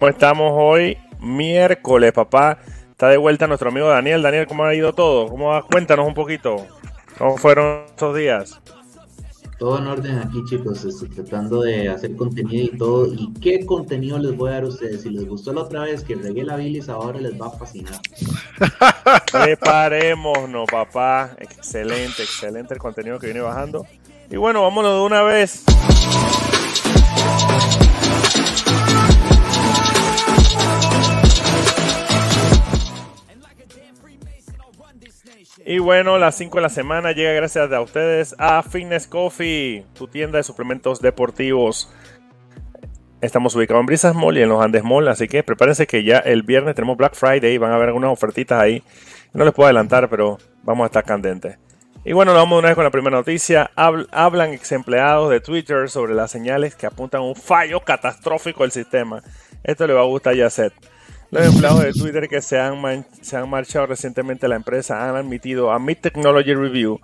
¿Cómo estamos hoy? Miércoles, papá. Está de vuelta nuestro amigo Daniel. Daniel, ¿cómo ha ido todo? ¿Cómo va? Cuéntanos un poquito. ¿Cómo fueron estos días? Todo en orden aquí, chicos. Estoy tratando de hacer contenido y todo. ¿Y qué contenido les voy a dar a ustedes? Si les gustó la otra vez que regué la bilis, ahora les va a fascinar. Preparémonos, papá. Excelente, excelente el contenido que viene bajando. Y bueno, vámonos de una vez. Y bueno, las 5 de la semana llega gracias a ustedes a Fitness Coffee, tu tienda de suplementos deportivos. Estamos ubicados en Brisas Mall y en los Andes Mall, así que prepárense que ya el viernes tenemos Black Friday, van a haber algunas ofertitas ahí. No les puedo adelantar, pero vamos a estar candentes. Y bueno, vamos una vez con la primera noticia. Hablan ex empleados de Twitter sobre las señales que apuntan a un fallo catastrófico del sistema. Esto le va a gustar a Yacet. Los empleados de Twitter que se han, se han marchado recientemente a la empresa han admitido a Mid Technology Review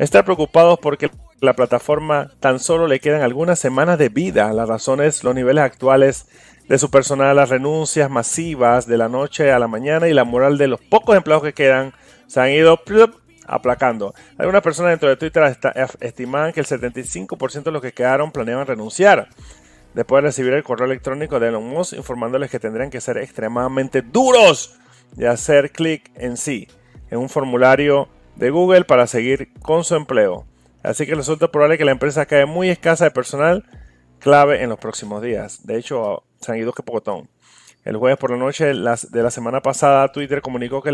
estar preocupados porque la plataforma tan solo le quedan algunas semanas de vida. La razón es los niveles actuales de su personal, las renuncias masivas de la noche a la mañana y la moral de los pocos empleados que quedan se han ido aplacando. Algunas personas dentro de Twitter estiman que el 75% de los que quedaron planeaban renunciar después de recibir el correo electrónico de Elon Musk informándoles que tendrían que ser extremadamente duros y hacer clic en sí, en un formulario de Google para seguir con su empleo. Así que resulta probable que la empresa cae muy escasa de personal clave en los próximos días. De hecho, se han ido que pocotón. El jueves por la noche de la semana pasada, Twitter comunicó que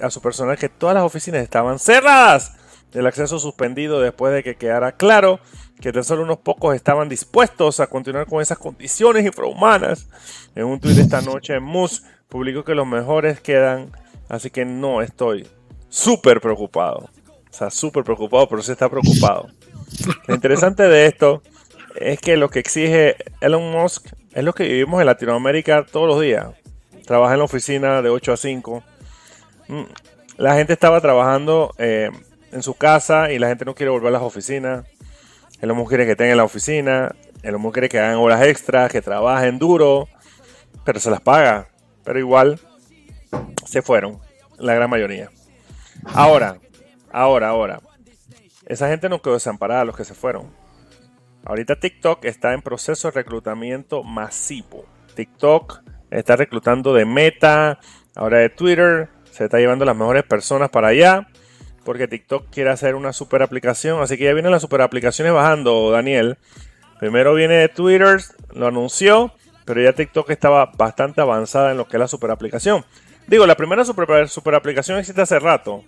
a su personal que todas las oficinas estaban cerradas el acceso suspendido después de que quedara claro que tan solo unos pocos estaban dispuestos a continuar con esas condiciones infrahumanas. En un tuit esta noche, Musk publicó que los mejores quedan, así que no estoy súper preocupado. O sea, súper preocupado, pero sí está preocupado. Lo interesante de esto es que lo que exige Elon Musk es lo que vivimos en Latinoamérica todos los días. Trabaja en la oficina de 8 a 5. Mm, la gente estaba trabajando eh, en su casa y la gente no quiere volver a las oficinas. El hombre quiere que estén en la oficina, el hombre quiere que hagan horas extras, que trabajen duro, pero se las paga. Pero igual se fueron, la gran mayoría. Ahora, ahora, ahora. Esa gente no quedó desamparada, los que se fueron. Ahorita TikTok está en proceso de reclutamiento masivo. TikTok está reclutando de Meta, ahora de Twitter, se está llevando las mejores personas para allá porque TikTok quiere hacer una super aplicación. Así que ya vienen las super aplicaciones bajando, Daniel. Primero viene de Twitter, lo anunció, pero ya TikTok estaba bastante avanzada en lo que es la super aplicación. Digo, la primera super, super aplicación existe hace rato,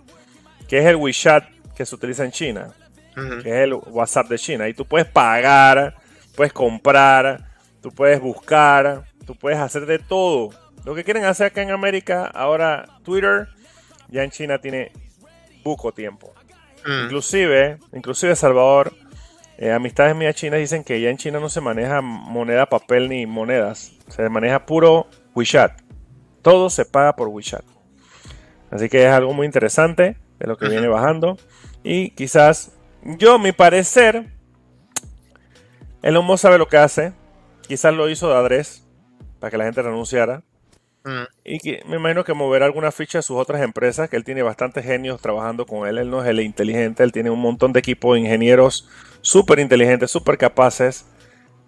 que es el WeChat que se utiliza en China, que es el WhatsApp de China. Y tú puedes pagar, puedes comprar, tú puedes buscar, tú puedes hacer de todo. Lo que quieren hacer acá en América, ahora Twitter, ya en China tiene poco tiempo. Mm. Inclusive, inclusive Salvador, eh, amistades mías chinas dicen que ya en China no se maneja moneda, papel ni monedas. Se maneja puro WeChat. Todo se paga por WeChat. Así que es algo muy interesante de lo que viene bajando. Y quizás, yo, mi parecer, el homo sabe lo que hace. Quizás lo hizo de adres para que la gente renunciara. Mm. Y que me imagino que moverá alguna ficha de sus otras empresas, que él tiene bastantes genios trabajando con él. Él no es el inteligente, él tiene un montón de equipo de ingenieros súper inteligentes, súper capaces.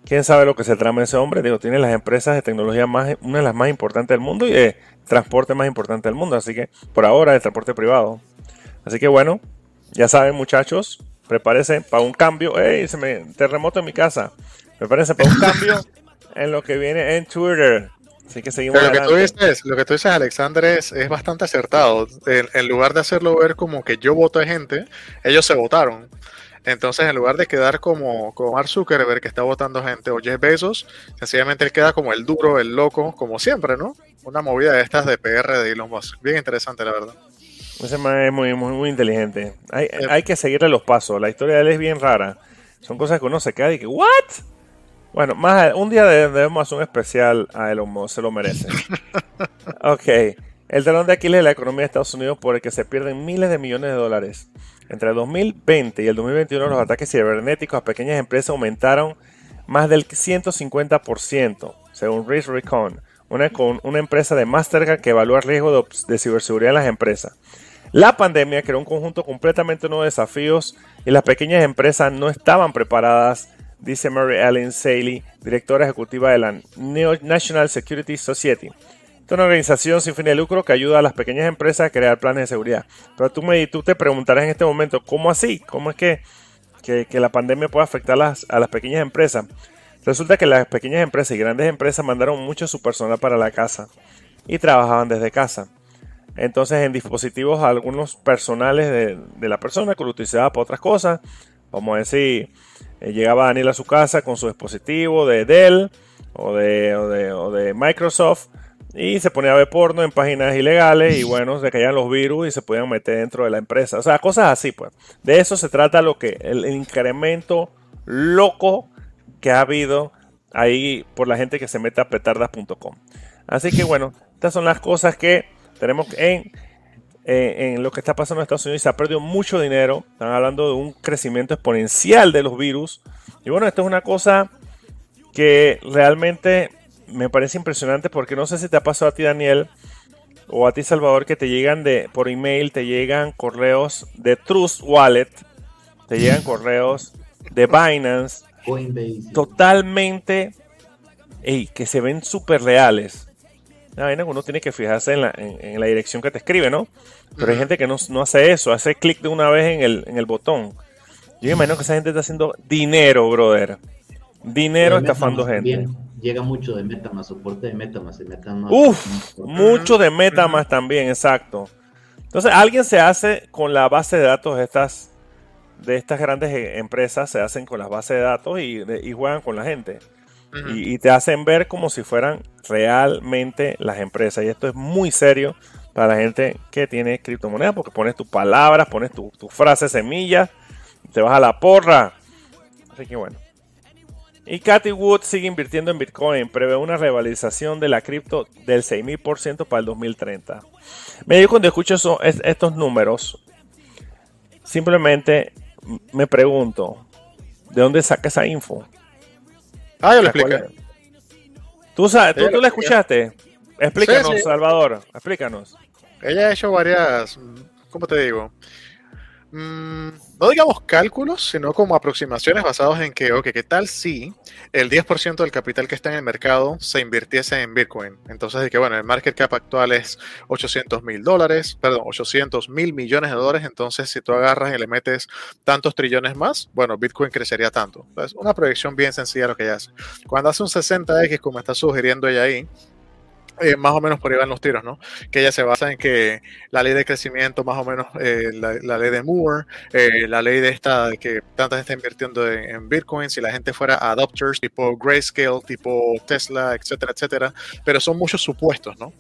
Quién sabe lo que se trama ese hombre. Digo, tiene las empresas de tecnología más, una de las más importantes del mundo y de transporte más importante del mundo. Así que por ahora, el transporte privado. Así que bueno, ya saben, muchachos, prepárense para un cambio. ¡Ey! Se me terremoto en mi casa. Prepárense para un cambio en lo que viene en Twitter. Así que seguimos. lo, que tú dices, lo que tú dices, Alexander, es, es bastante acertado. En, lugar de hacerlo ver como que yo voto a gente, ellos se votaron. Entonces, en lugar de quedar como, como Mark Zuckerberg, que está votando gente, o Jeff Bezos, sencillamente él queda como el duro, el loco, como siempre, ¿no? Una movida de estas de PR de Elon Musk. Bien interesante, la verdad. Ese man es muy, muy, muy inteligente. Hay, hay que seguirle los pasos. La historia de él es bien rara. Son cosas que uno se queda y que, ¿what? Bueno, más un día debemos hacer un especial a Elon Musk, se lo merece. ok. El talón de Aquiles de la economía de Estados Unidos por el que se pierden miles de millones de dólares. Entre el 2020 y el 2021 los ataques cibernéticos a pequeñas empresas aumentaron más del 150%, según Risk Recon, una, con una empresa de Mastercard que evalúa el riesgo de, de ciberseguridad en las empresas. La pandemia creó un conjunto completamente nuevo de desafíos y las pequeñas empresas no estaban preparadas, dice Mary Ellen Saley, directora ejecutiva de la National Security Society. es una organización sin fin de lucro que ayuda a las pequeñas empresas a crear planes de seguridad. Pero tú, me, tú te preguntarás en este momento, ¿cómo así? ¿Cómo es que, que, la pandemia puede afectar a las pequeñas empresas? Resulta que las pequeñas empresas y grandes empresas mandaron mucho su personal para la casa y trabajaban desde casa. Entonces en dispositivos algunos personales de, la persona que lo utilizaba para otras cosas, vamos a decir, eh, llegaba Daniel a su casa con su dispositivo de Dell o de, Microsoft y se ponía a ver porno en páginas ilegales y bueno, se caían los virus y se podían meter dentro de la empresa. O sea, cosas así pues. De eso se trata lo que el incremento loco que ha habido ahí por la gente que se mete a petardas.com. Así que bueno, estas son las cosas que tenemos en, en lo que está pasando en Estados Unidos. Se ha perdido mucho dinero. Están hablando de un crecimiento exponencial de los virus. Y bueno, esto es una cosa que realmente me parece impresionante porque no sé si te ha pasado a ti, Daniel, o a ti, Salvador, que te llegan de por email, te llegan correos de Trust Wallet, te llegan correos de Binance, Totalmente. que se ven súper reales. Uno tiene que fijarse en la, en, la, dirección que te escribe, ¿no? Pero hay gente que no, hace eso, hace clic de una vez en el, en el botón. Yo imagino que esa gente está haciendo dinero, brother. Dinero estafando gente. Llega mucho de Metamask, soporte de Metamask. De Uf, mucho de Metamask también, exacto. Entonces, alguien se hace con la base de datos de estas de estas grandes eh, empresas se hacen con las bases de datos y, juegan con la gente. Y, te hacen ver como si fueran realmente las empresas. Y esto es muy serio para la gente que tiene criptomonedas porque pones tus palabras, pones tu, tu frase semilla, te vas a la porra. Así que bueno. Y Cathy Wood sigue invirtiendo en Bitcoin, prevé una revalorización de la cripto del 6.000% para el 2030. Me digo cuando escucho estos números, simplemente me pregunto, ¿de dónde saca esa info? Ah, yo lo expliqué. ¿Tú, sabes, tú, la escuchaste? Explícanos, Salvador, explícanos. Ella ha hecho varias, ¿cómo te digo? Mm, no digamos cálculos, sino como aproximaciones basadas en que, ok, ¿qué tal si el 10% del capital que está en el mercado se invirtiese en Bitcoin? Entonces, de que, bueno, el market cap actual es 800 mil dólares, perdón, 800 mil millones de dólares, entonces si tú agarras y le metes tantos trillones más, bueno, Bitcoin crecería tanto. Entonces, una proyección bien sencilla lo que ella hace. Cuando hace un 60X, como está sugiriendo ella ahí, eh, más o menos por ahí van los tiros, ¿no? Que ella se basa en que la ley de crecimiento, más o menos eh, la, ley de Moore, eh, la ley de esta de que tanta gente está invirtiendo en, Bitcoin, si la gente fuera adopters tipo Grayscale, tipo Tesla, etcétera, etcétera, pero son muchos supuestos, ¿no?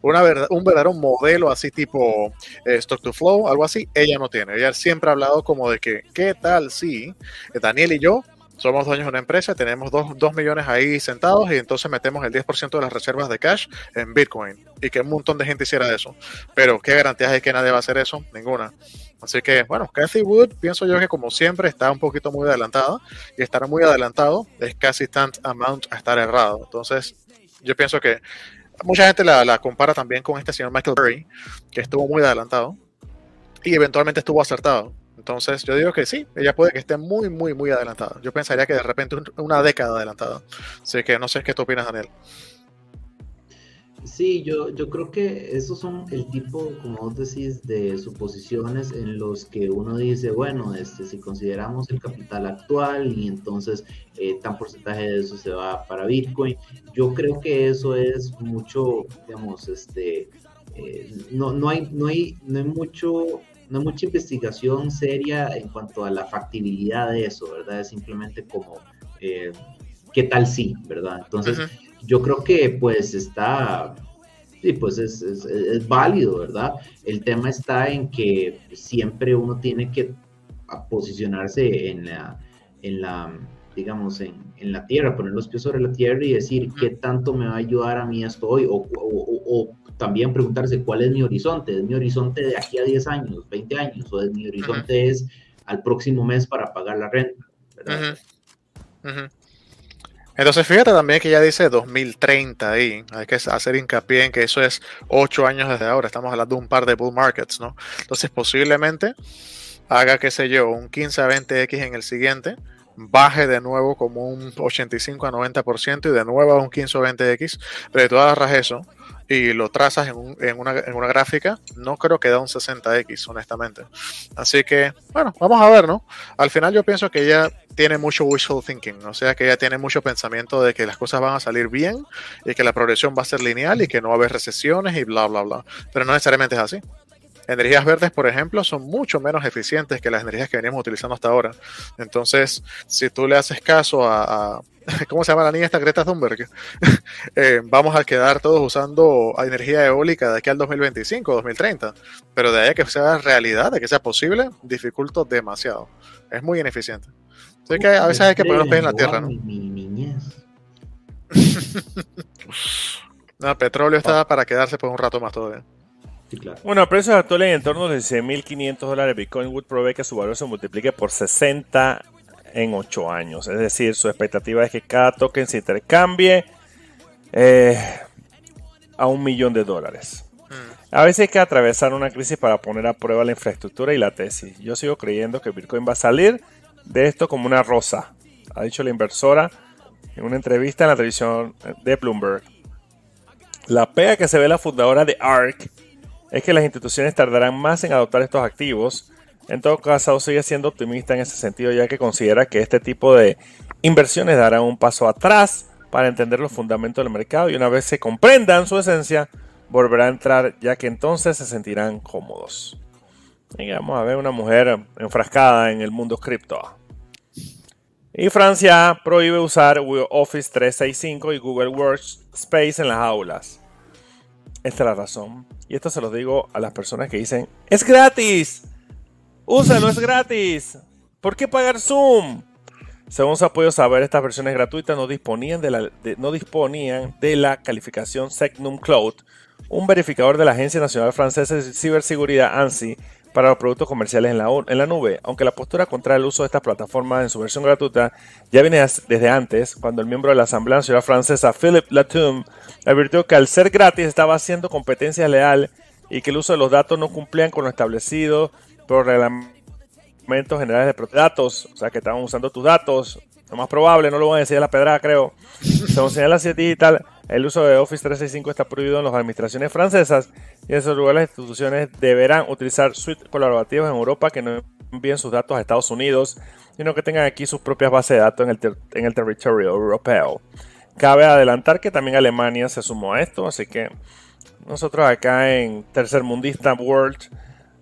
Una verdad, un verdadero modelo así tipo Stock to Flow, algo así, ella no tiene. Ella siempre ha hablado como de que, ¿qué tal si Daniel y yo somos dueños de una empresa, tenemos dos, millones ahí sentados y entonces metemos el 10% de las reservas de cash en Bitcoin y que un montón de gente hiciera eso. Pero ¿qué garantías hay que nadie va a hacer eso? Ninguna. Así que, bueno, Cathy Wood, pienso yo que como siempre está un poquito muy adelantada y estar muy adelantado es casi tant amount a estar errado. Entonces, yo pienso que mucha gente la, la compara también con este señor Michael Burry, que estuvo muy adelantado y eventualmente estuvo acertado. Entonces, yo digo que sí, ella puede que esté muy, muy, muy adelantada. Yo pensaría que de repente una década adelantada. Así que no sé qué tú opinas, Daniel. Sí, yo, yo creo que esos son el tipo, como vos decís, de suposiciones en los que uno dice, bueno, este, si consideramos el capital actual y entonces eh, tan porcentaje de eso se va para Bitcoin, yo creo que eso es mucho, digamos, este, eh, no, no, hay, no, hay, no hay mucho no hay mucha investigación seria en cuanto a la factibilidad de eso, ¿verdad? Es simplemente como, eh, ¿qué tal sí, ¿verdad? Entonces, yo creo que pues está, sí, pues es, es, válido, ¿verdad? El tema está en que siempre uno tiene que posicionarse en la, en la digamos, en, en, la tierra, poner los pies sobre la tierra y decir qué tanto me va a ayudar a mí esto hoy, o, o también preguntarse cuál es mi horizonte. ¿Es mi horizonte de aquí a 10 años, 20 años? ¿O es mi horizonte es al próximo mes para pagar la renta? Entonces fíjate también que ya dice 2030 ahí. Hay que hacer hincapié en que eso es 8 años desde ahora. Estamos hablando de un par de bull markets, ¿no? Entonces posiblemente haga, qué sé yo, un 15 a 20x en el siguiente, baje de nuevo como un 85 a 90% y de nuevo a un 15 o 20x, pero tú agarras eso y lo trazas en, una, en, una, gráfica, no creo que da un 60x, honestamente. Así que, bueno, vamos a ver, ¿no? Al final yo pienso que ella tiene mucho wishful thinking, o sea que ella tiene mucho pensamiento de que las cosas van a salir bien y que la progresión va a ser lineal y que no va a haber recesiones y bla, bla, bla. Pero no necesariamente es así. Energías verdes, por ejemplo, son mucho menos eficientes que las energías que veníamos utilizando hasta ahora. Entonces, si tú le haces caso a ¿cómo se llama la niña esta Greta Thunberg? eh, vamos a quedar todos usando energía eólica de aquí al 2025, 2030. Pero de ahí a que sea realidad, de que sea posible, dificulto demasiado. Es muy ineficiente. Así que a veces hay que poner los pies en la tierra, ¿no? no, petróleo está para quedarse por un rato más todavía. Sí, claro. Bueno, a precios actuales en torno de 16.500 dólares, Bitcoin Wood provee que su valor se multiplique por 60 en 8 años. Es decir, su expectativa es que cada token se intercambie eh, a un millón de dólares. A veces hay que atravesar una crisis para poner a prueba la infraestructura y la tesis. Yo sigo creyendo que Bitcoin va a salir de esto como una rosa, ha dicho la inversora en una entrevista en la televisión de Bloomberg. La pega que se ve la fundadora de ARK es que las instituciones tardarán más en adoptar estos activos. En todo caso, sigue siendo optimista en ese sentido, ya que considera que este tipo de inversiones darán un paso atrás para entender los fundamentos del mercado y una vez se comprendan su esencia, volverá a entrar, ya que entonces se sentirán cómodos. Y vamos a ver una mujer enfrascada en el mundo cripto. Y Francia prohíbe usar Office 365 y Google Workspace en las aulas. Esta es la razón. Y esto se lo digo a las personas que dicen, es gratis. Úsalo, es gratis. ¿Por qué pagar Zoom? Según se ha podido saber, estas versiones gratuitas no disponían de la, no disponían de la calificación Secnum Cloud, un verificador de la Agencia Nacional Francesa de Ciberseguridad ANSI para los productos comerciales en la, en la nube, aunque la postura contra el uso de estas plataformas en su versión gratuita ya viene desde antes, cuando el miembro de la Asamblea Nacional Francesa, Philippe Latoum, advirtió que al ser gratis estaba haciendo competencia leal y que el uso de los datos no cumplían con lo establecido por reglamentos generales de datos, o sea que estaban usando tus datos, lo más probable, no lo voy a decir a la pedrada creo, según señala City Digital, el uso de Office 365 está prohibido en las administraciones francesas y en esos lugares las instituciones deberán utilizar suites colaborativas en Europa que no envíen sus datos a Estados Unidos, sino que tengan aquí sus propias bases de datos en el, ter en el territorio europeo. Cabe adelantar que también Alemania se sumó a esto, así que nosotros acá en Tercer Mundista World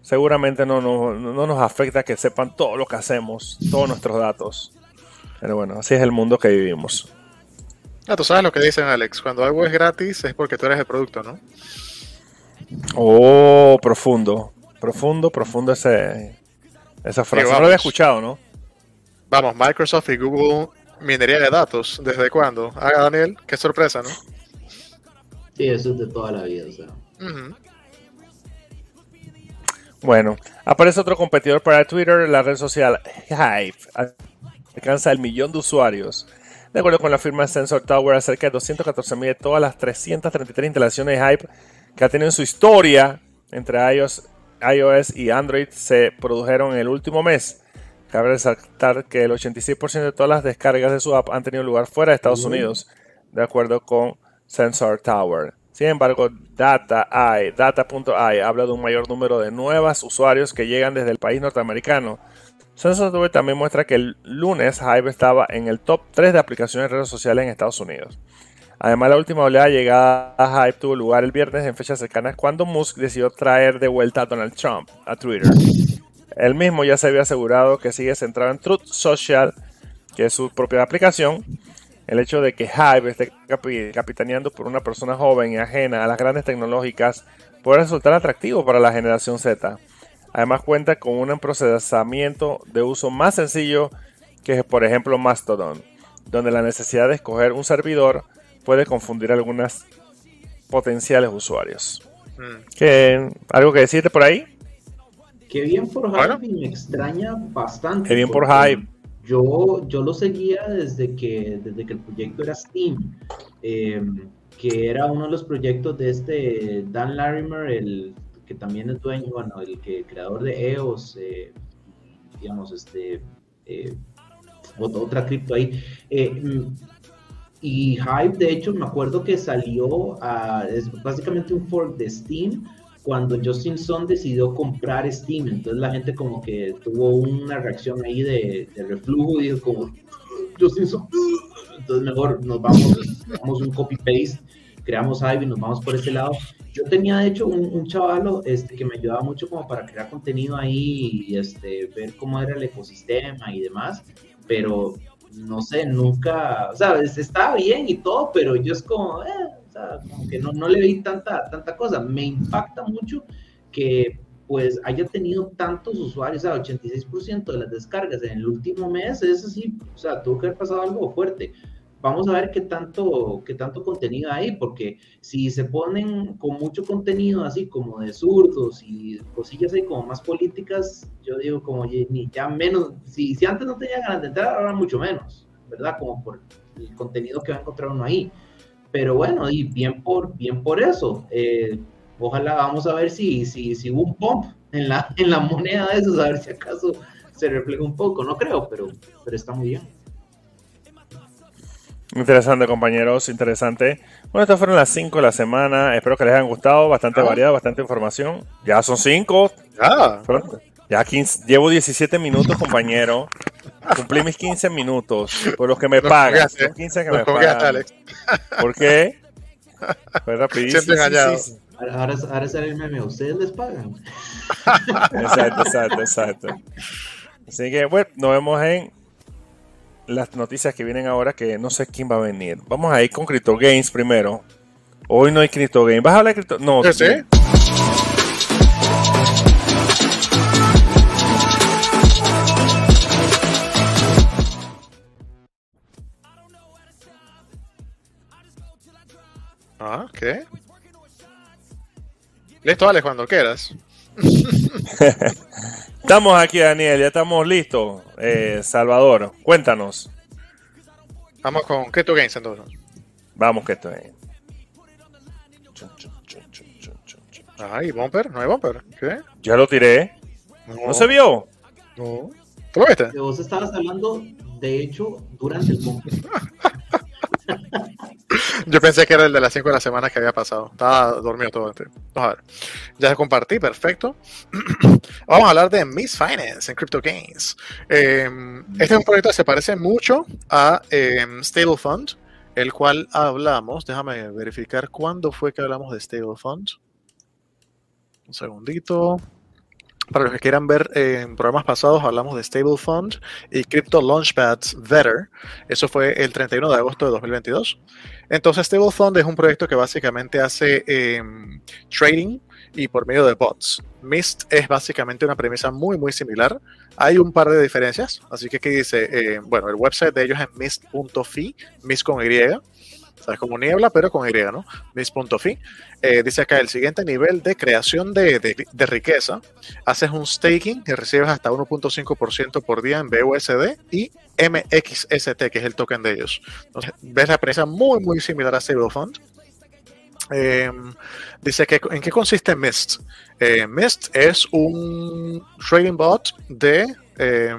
seguramente no, no, no nos afecta que sepan todo lo que hacemos, todos nuestros datos. Pero bueno, así es el mundo que vivimos. Ah, tú sabes lo que dicen, Alex. Cuando algo es gratis es porque tú eres el producto, ¿no? Oh, profundo. Profundo, profundo ese, esa frase. No lo había escuchado, ¿no? Vamos, Microsoft y Google, minería de datos. ¿Desde cuándo? Haga, Daniel, qué sorpresa, ¿no? Sí, eso es de toda la vida, o sea. Uh -huh. Bueno, aparece otro competidor para Twitter, la red social Hive. Alcanza el millón de usuarios. De acuerdo con la firma Sensor Tower, cerca de 214.000 de todas las 333 instalaciones de Hype que ha tenido en su historia entre iOS, iOS y Android se produjeron en el último mes. Cabe resaltar que el 86% de todas las descargas de su app han tenido lugar fuera de Estados Unidos, de acuerdo con Sensor Tower. Sin embargo, Data.ai Data habla de un mayor número de nuevos usuarios que llegan desde el país norteamericano SensorTube también muestra que el lunes Hive estaba en el top 3 de aplicaciones de redes sociales en Estados Unidos. Además, la última oleada llegada a Hive tuvo lugar el viernes en fechas cercanas cuando Musk decidió traer de vuelta a Donald Trump a Twitter. Él mismo ya se había asegurado que sigue centrado en Truth Social, que es su propia aplicación. El hecho de que Hive esté capitaneando por una persona joven y ajena a las grandes tecnológicas puede resultar atractivo para la generación Z. Además cuenta con un procesamiento de uso más sencillo que por ejemplo Mastodon, donde la necesidad de escoger un servidor puede confundir a algunos potenciales usuarios. Mm. ¿Algo que decirte por ahí? Que bien por Hype me extraña bastante. Que bien por Hype. Yo, yo lo seguía desde que, desde que el proyecto era Steam, em, que era uno de los proyectos de este Dan Larimer, el que también es dueño, bueno, el que creador de EOS, eh, digamos, este, eh, otra cripto ahí. Eh, y Hype, de hecho, me acuerdo que salió, a, es básicamente un fork de Steam, cuando Justin Sun decidió comprar Steam. Entonces la gente como que tuvo una reacción ahí de, reflujo y dijo como, Justin Sun, entonces mejor nos vamos, vamos un copy-paste, creamos Hype y nos vamos por ese lado. Yo tenía de hecho un, un chavalo este, que me ayudaba mucho como para crear contenido ahí y este, ver cómo era el ecosistema y demás, pero no sé, nunca, o sea, estaba bien y todo, pero yo es como, eh, como que no, no le vi tanta, tanta cosa. Me impacta mucho que pues haya tenido tantos usuarios, o sea, 86% de las descargas en el último mes, es así, o sea, tuvo que haber pasado algo fuerte. Vamos a ver qué tanto, qué tanto contenido hay, porque si se ponen con mucho contenido así como de zurdos y cosillas ahí como más políticas, yo digo como ni ya menos, si, si antes no tenía ganas de entrar, ahora mucho menos, ¿verdad? Como por el contenido que va a encontrar uno ahí. Pero bueno, y bien por, bien por eso. Eh, ojalá vamos a ver si, si, si hubo un pump en la, en la moneda de esos, a ver si acaso se refleja un poco. No creo, pero, pero está muy bien. Interesante, compañeros, interesante. Bueno, estas fueron las 5 de la semana. Espero que les hayan gustado. Bastante ah. variado, bastante información. Ya son 5. Ah. Ya 15, llevo 17 minutos, compañero. Cumplí mis 15 minutos por los que me pagan. 15 que me pagan. ¿Por qué? Fue rapidísimo. Ahora, ahora sale el meme, ¿ustedes les pagan? exacto, exacto, exacto. Así que, bueno, nos vemos en las noticias que vienen ahora, que no sé quién va a venir. Vamos a ir con Crypto Games primero. Hoy no hay Crypto Games. ¿Vas a hablar de Crypto? No. ¿Sí? Ah, ¿qué? Listo, vale, cuando quieras. estamos aquí, Daniel, ya estamos listos. Eh, Salvador, cuéntanos. Vamos con Keto Games entonces. Vamos, Keto Games. Ay, bumper, no hay bumper. ¿Qué? Ya lo tiré. No, se vio? No. ¿Tú lo viste? Vos estabas hablando, de hecho, durante el bumper. Yo pensé que era el de las 5 de la semana que había pasado. Estaba dormido todo. Este. Vamos a ver. Ya se compartí, perfecto. Vamos a hablar de Miss Finance en Crypto Gains. Em, este es un proyecto que se parece mucho a em, Stable Fund, el cual hablamos. Déjame verificar cuándo fue que hablamos de Stable Fund. Un segundito. Para los que quieran ver, en programas pasados hablamos de Stable Fund y Crypto Launchpads Vetter. Eso fue el 31 de agosto de 2022. Entonces, Stable Fund es un proyecto que básicamente hace em, trading y por medio de bots. Mist es básicamente una premisa muy, muy similar. Hay un par de diferencias. Así que aquí dice, eh, bueno, el website de ellos es mist.fi, mist con Y es como niebla, pero con Y, ¿no? Miss.fi. Eh, dice acá, el siguiente nivel de creación de, de, riqueza, haces un staking y recibes hasta 1.5% por día en BUSD y MXST, que es el token de ellos. Entonces, ves la experiencia muy, muy similar a Stablefund. Eh, dice que en qué consiste Mist. Eh, Mist es un trading bot de eh,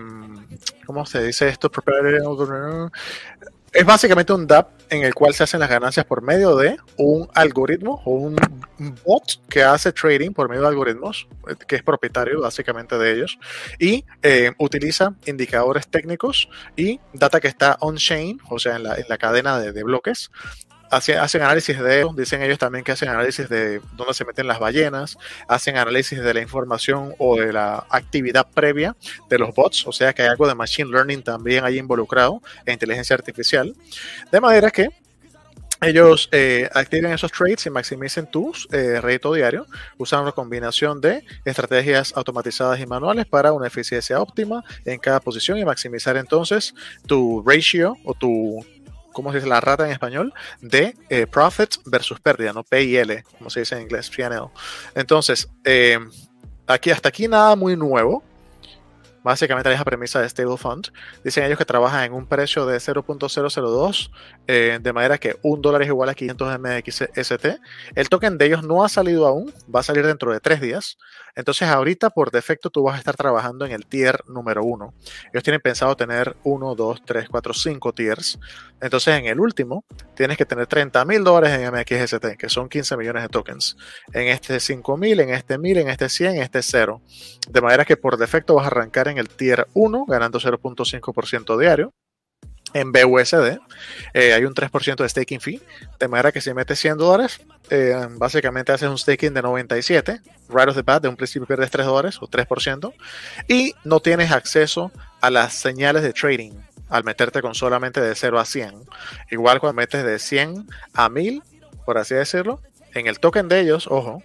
¿cómo se dice esto? Es básicamente un DApp en el cual se hacen las ganancias por medio de un algoritmo o un bot que hace trading por medio de algoritmos, que es propietario básicamente de ellos, y eh, utiliza indicadores técnicos y data que está on-chain, o sea, en la, en la cadena de, de bloques, hacen, análisis de, dicen ellos también que hacen análisis de dónde se meten las ballenas, hacen análisis de la información o de la actividad previa de los bots, o sea que hay algo de machine learning también ahí involucrado en inteligencia artificial, de manera que ellos eh, activen esos trades y maximicen tu eh, rédito diario usando una combinación de estrategias automatizadas y manuales para una eficiencia óptima en cada posición y maximizar entonces tu ratio o tu ¿cómo se dice la rata en español? De eh, profit versus pérdida, no P L, como se dice en inglés, PL. Entonces, eh, aquí hasta aquí nada muy nuevo. Básicamente la misma premisa de Stable Fund. Dicen ellos que trabajan en un precio de 0.002, eh, de manera que un dólar es igual a 500 MXST. El token de ellos no ha salido aún, va a salir dentro de tres días. Entonces ahorita por defecto tú vas a estar trabajando en el tier número uno. Ellos tienen pensado tener 1, 2, 3, 4, 5 tiers. Entonces en el último tienes que tener 30 mil dólares en MXST, que son 15 millones de tokens. En este 5 mil, en este 1000, en este 100, en este 0. De manera que por defecto vas a arrancar en el tier 1 ganando 0.5% diario en BUSD. Eh, hay un 3% de staking fee. De manera que si metes 100 dólares, eh, básicamente haces un staking de 97. Right off the bat, de un principio pierdes 3 dólares o 3%. Y no tienes acceso a las señales de trading al meterte con solamente de 0 a 100. Igual cuando metes de 100 a 1000, por así decirlo, en el token de ellos, ojo,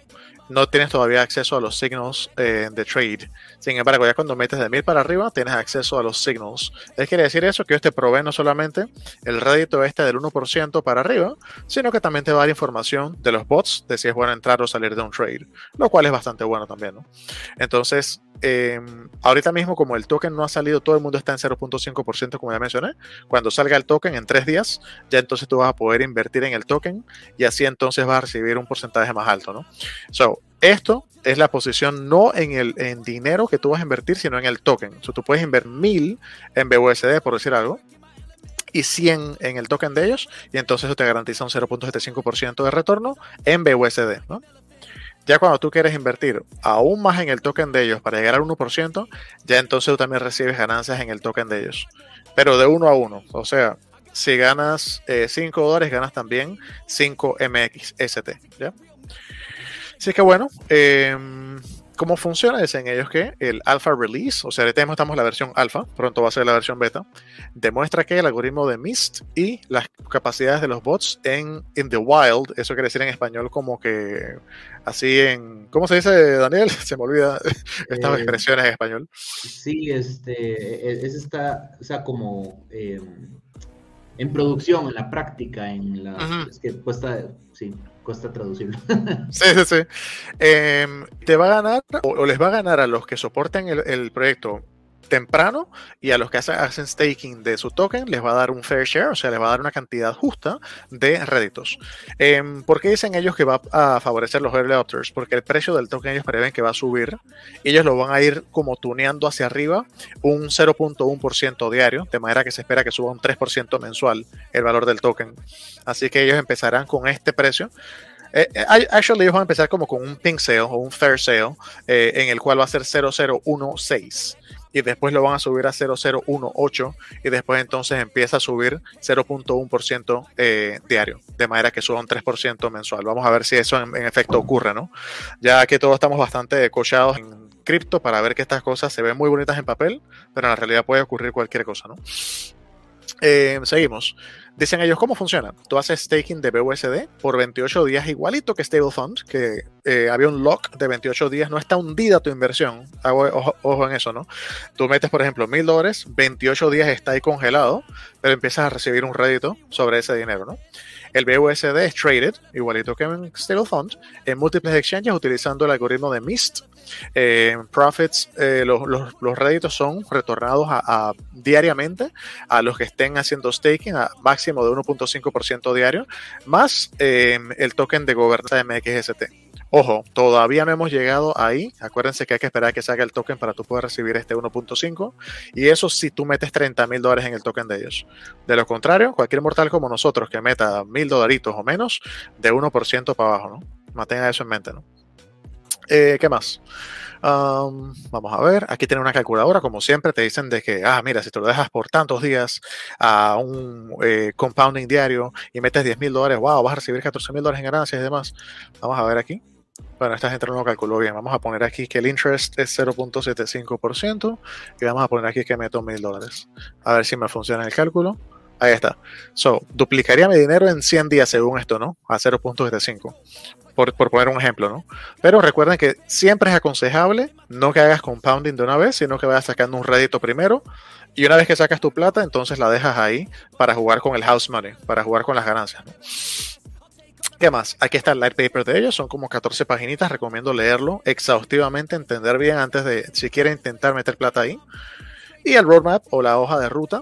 no tienes todavía acceso a los signals eh, de trade. Sin embargo, ya cuando metes de 1000 para arriba, tienes acceso a los signals. ¿Es quiere decir eso? Que ellos te no solamente el rédito este del 1% para arriba, sino que también te va a dar información de los bots, de si es bueno entrar o salir de un trade, lo cual es bastante bueno también, ¿no? Entonces, em, ahorita mismo como el token no ha salido, todo el mundo está en 0.5% como ya mencioné. Cuando salga el token en tres días, ya entonces tú vas a poder invertir en el token y así entonces vas a recibir un porcentaje más alto, ¿no? So, esto es la posición no en el en dinero que tú vas a invertir, sino en el token. So, tú puedes invertir mil en BUSD, por decir algo, y 100 en el token de ellos, y entonces eso te garantiza un 0.75% de retorno en BUSD. Ya cuando tú quieres invertir aún más en el token de ellos para llegar al 1%, ya entonces tú también recibes ganancias en el token de ellos. Pero de uno a uno. O sea, si ganas 5 eh, dólares, ganas también 5 MXST. ¿ya? Así que bueno, em, ¿cómo funciona? Dicen ellos que el alpha release, o sea, ahorita estamos en la versión alfa, pronto va a ser la versión beta, demuestra que el algoritmo de MIST y las capacidades de los bots en in the wild, eso quiere decir en español como que así en, ¿cómo se dice Daniel? Se me olvida estas eh, expresiones en español. Sí, este, e, es esta, o sea, como em, en producción, en la práctica, en la, es que cuesta, sí, cuesta traducirlo. sí, sí, sí. Em, te va a ganar, o, les va a ganar a los que soporten el, proyecto temprano y a los que hacen, staking de su token les va a dar un fair share, o sea, les va a dar una cantidad justa de réditos. Eh, ¿Por qué dicen ellos que va a favorecer los early adopters? Porque el precio del token ellos prevén que va a subir ellos lo van a ir como tuneando hacia arriba un 0.1% diario, de manera que se espera que suba un 3% mensual el valor del token. Así que ellos empezarán con este precio. Eh, eh actually, ellos van a empezar como con un pink sale o un fair sale, eh, en el cual va a ser 0016 y después lo van a subir a 0,018 y después entonces empieza a subir 0.1% eh, diario, de manera que suba un 3% mensual. Vamos a ver si eso en, efecto ocurre, ¿no? Ya que todos estamos bastante cochados en cripto para ver que estas cosas se ven muy bonitas en papel, pero en la realidad puede ocurrir cualquier cosa, ¿no? Eh, seguimos. Dicen ellos, ¿cómo funciona? Tú haces staking de BUSD por 28 días, igualito que Stable Fund, que eh, había un lock de 28 días, no está hundida tu inversión. Ojo, ojo, en eso, ¿no? Tú metes, por ejemplo, mil dólares, 28 días está ahí congelado, pero empiezas a recibir un rédito sobre ese dinero, ¿no? El BUSD es traded, igualito que en Stable Fund, en múltiples exchanges utilizando el algoritmo de MIST. Profits, eh, los, los, réditos son retornados diariamente a los que estén haciendo staking a máximo de 1.5% diario, más eh, el token de gobernanza MXST. Ojo, todavía no hemos llegado ahí. Acuérdense que hay que esperar a que salga el token para tú poder recibir este 1.5. Y eso si tú metes 30 mil dólares en el token de ellos. De lo contrario, cualquier mortal como nosotros que meta mil dolaritos o menos, de 1% para abajo, ¿no? Mantenga eso en mente, ¿no? Eh, ¿Qué más? vamos a ver, aquí tiene una calculadora, como siempre te dicen de que, ah, mira, si te lo dejas por tantos días a un eh, compounding diario y metes 10 mil dólares, wow, vas a recibir 14 mil dólares en ganancias y demás. Vamos a ver aquí. Bueno, esta gente no lo calculó bien. Vamos a poner aquí que el interest es 0.75% y vamos a poner aquí que meto mil dólares. A ver si me funciona el cálculo. Ahí está. So, duplicaría mi dinero en 100 días según esto, ¿no? A 0.75. Por, por, poner un ejemplo, ¿no? Pero recuerden que siempre es aconsejable no que hagas compounding de una vez, sino que vayas sacando un rédito primero y una vez que sacas tu plata, entonces la dejas ahí para jugar con el house money, para jugar con las ganancias. ¿no? ¿Qué más? Aquí está el light paper de ellos, son como 14 paginitas, recomiendo leerlo exhaustivamente, entender bien antes de, si quieren intentar meter plata ahí. Y el roadmap o la hoja de ruta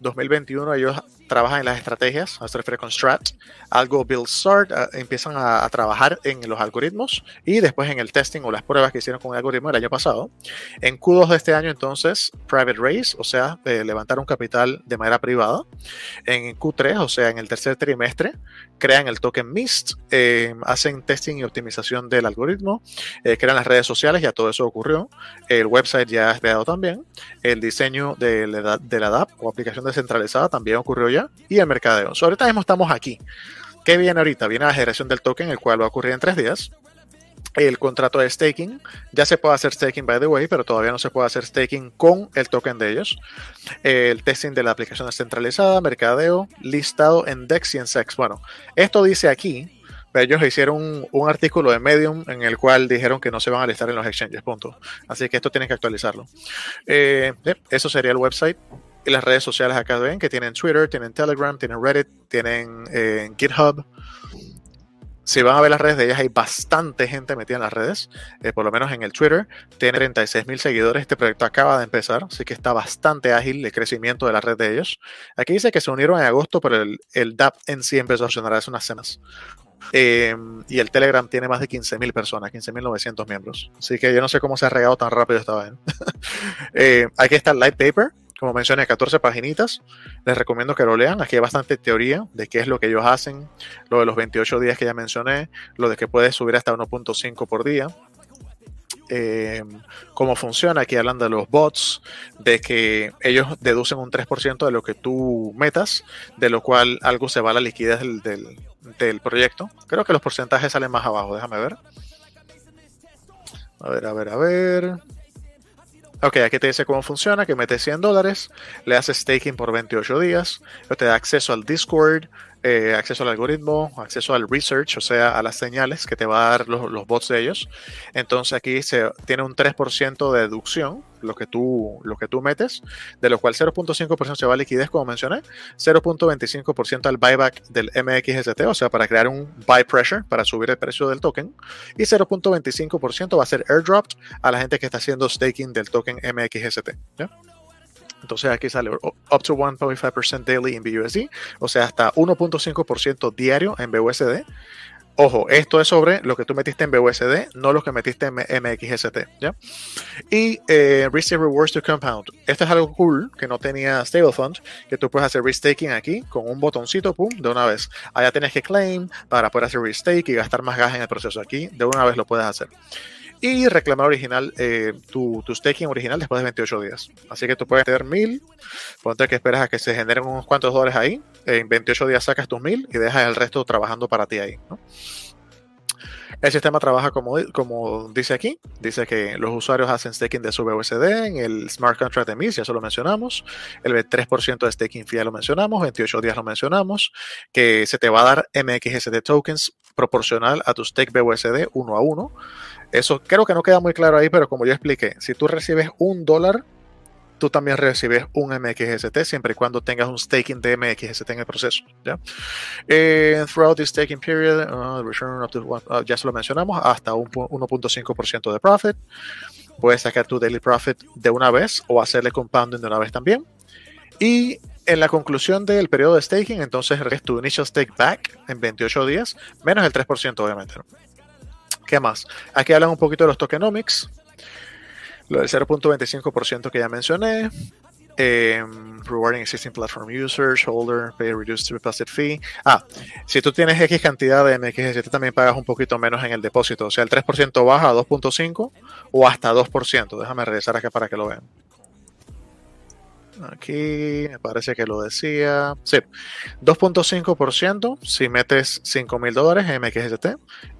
2021 ellos trabajan en las estrategias, se refiere con Strat, algo Build Start, uh, empiezan a, a, trabajar en los algoritmos y después en el testing o las pruebas que hicieron con el algoritmo el año pasado. En Q2 de este año entonces, Private Raise, o sea, eh, levantar un capital de manera privada. En Q3, o sea, en el tercer trimestre, crean el token MIST, eh, hacen testing y optimización del algoritmo, eh, crean las redes sociales, ya todo eso ocurrió. El website ya es creado también. El diseño de la, de la DAP o aplicación descentralizada también ocurrió ya y el mercadeo. So, ahorita mismo estamos aquí. ¿Qué viene ahorita? Viene la generación del token, el cual va a ocurrir en tres días. El contrato de staking, ya se puede hacer staking by the way, pero todavía no se puede hacer staking con el token de ellos. El testing de la aplicación descentralizada, mercadeo, listado en DEX y en SEX. Bueno, esto dice aquí, ellos hicieron un, un, artículo de Medium en el cual dijeron que no se van a listar en los exchanges, punto. Así que esto tienen que actualizarlo. Eh, eso sería el website y las redes sociales acá ven que tienen Twitter, tienen Telegram, tienen Reddit, tienen eh, GitHub. Si van a ver las redes de ellas, hay bastante gente metida en las redes, eh, por lo menos en el Twitter. Tiene 36 mil seguidores. Este proyecto acaba de empezar, así que está bastante ágil el crecimiento de la red de ellos. Aquí dice que se unieron en agosto, pero el, el DAP en sí empezó a funcionar hace unas semanas. Eh, y el Telegram tiene más de 15.000 personas, 15.900 miembros. Así que yo no sé cómo se ha regado tan rápido esta vez. eh, aquí está el light paper. Como mencioné, 14 paginitas. Les recomiendo que lo lean. Aquí hay bastante teoría de qué es lo que ellos hacen. Lo de los 28 días que ya mencioné. Lo de que puedes subir hasta 1.5 por día. Eh, cómo funciona. Aquí hablan de los bots, de que ellos deducen un 3% de lo que tú metas, de lo cual algo se va a la liquidez del, del, del, proyecto. Creo que los porcentajes salen más abajo, déjame ver. A ver, a ver, a ver. Ok, aquí te dice cómo funciona, que metes 100 dólares, le haces staking por 28 días, te da acceso al Discord, eh, acceso al algoritmo, acceso al research, o sea, a las señales que te va a dar los, bots de ellos. Entonces aquí se tiene un 3% de deducción, lo que tú, lo que tú metes, de lo cual 0.5% se va a liquidez, como mencioné, 0.25% al buyback del MXST, o sea, para crear un buy pressure, para subir el precio del token, y 0.25% va a ser airdropped a la gente que está haciendo staking del token MXST. ¿ya? Entonces aquí sale up to 1.5% daily in BUSD, o sea, hasta 1.5% diario en BUSD. Ojo, esto es sobre lo que tú metiste en BUSD, no lo que metiste en MXST, ¿ya? Y eh, Receive Rewards to Compound. Esto es algo cool que no tenía Stable Fund, que tú puedes hacer restaking aquí con un botoncito, pum, de una vez. Allá tienes que claim para poder hacer restake y gastar más gas en el proceso. Aquí de una vez lo puedes hacer y reclamar original eh, tu, tu, staking original después de 28 días. Así que tú puedes tener 1000, ponte que esperas a que se generen unos cuantos dólares ahí, en 28 días sacas tus 1000 y dejas el resto trabajando para ti ahí. ¿no? El sistema trabaja como, como dice aquí, dice que los usuarios hacen staking de su BUSD en el smart contract de MIS, ya eso lo mencionamos, el 3% de staking ya lo mencionamos, 28 días lo mencionamos, que se te va a dar MXSD tokens proporcional a tu stake BUSD uno a uno. Eso creo que no queda muy claro ahí, pero como yo expliqué, si tú recibes un dólar, tú también recibes un MXST siempre y cuando tengas un staking de MXST en el proceso. ¿ya? Eh, throughout the staking period, uh, return up to one, uh, ya se lo mencionamos, hasta un 1.5% de profit. Puedes sacar tu daily profit de una vez o hacerle compounding de una vez también. Y en la conclusión del periodo de staking, entonces es tu initial stake back en 28 días, menos el 3%, obviamente. ¿Qué más? Aquí hablan un poquito de los tokenomics. Lo del 0.25% que ya mencioné. Eh, rewarding existing platform users, holder, pay reduced deposit fee. Ah, si tú tienes X cantidad de MXST, también pagas un poquito menos en el depósito. O sea, el 3% baja a 2.5 o hasta 2%. Déjame regresar acá para que lo vean. Aquí me parece que lo decía. Sí, 2.5% si metes 5 mil dólares en MXST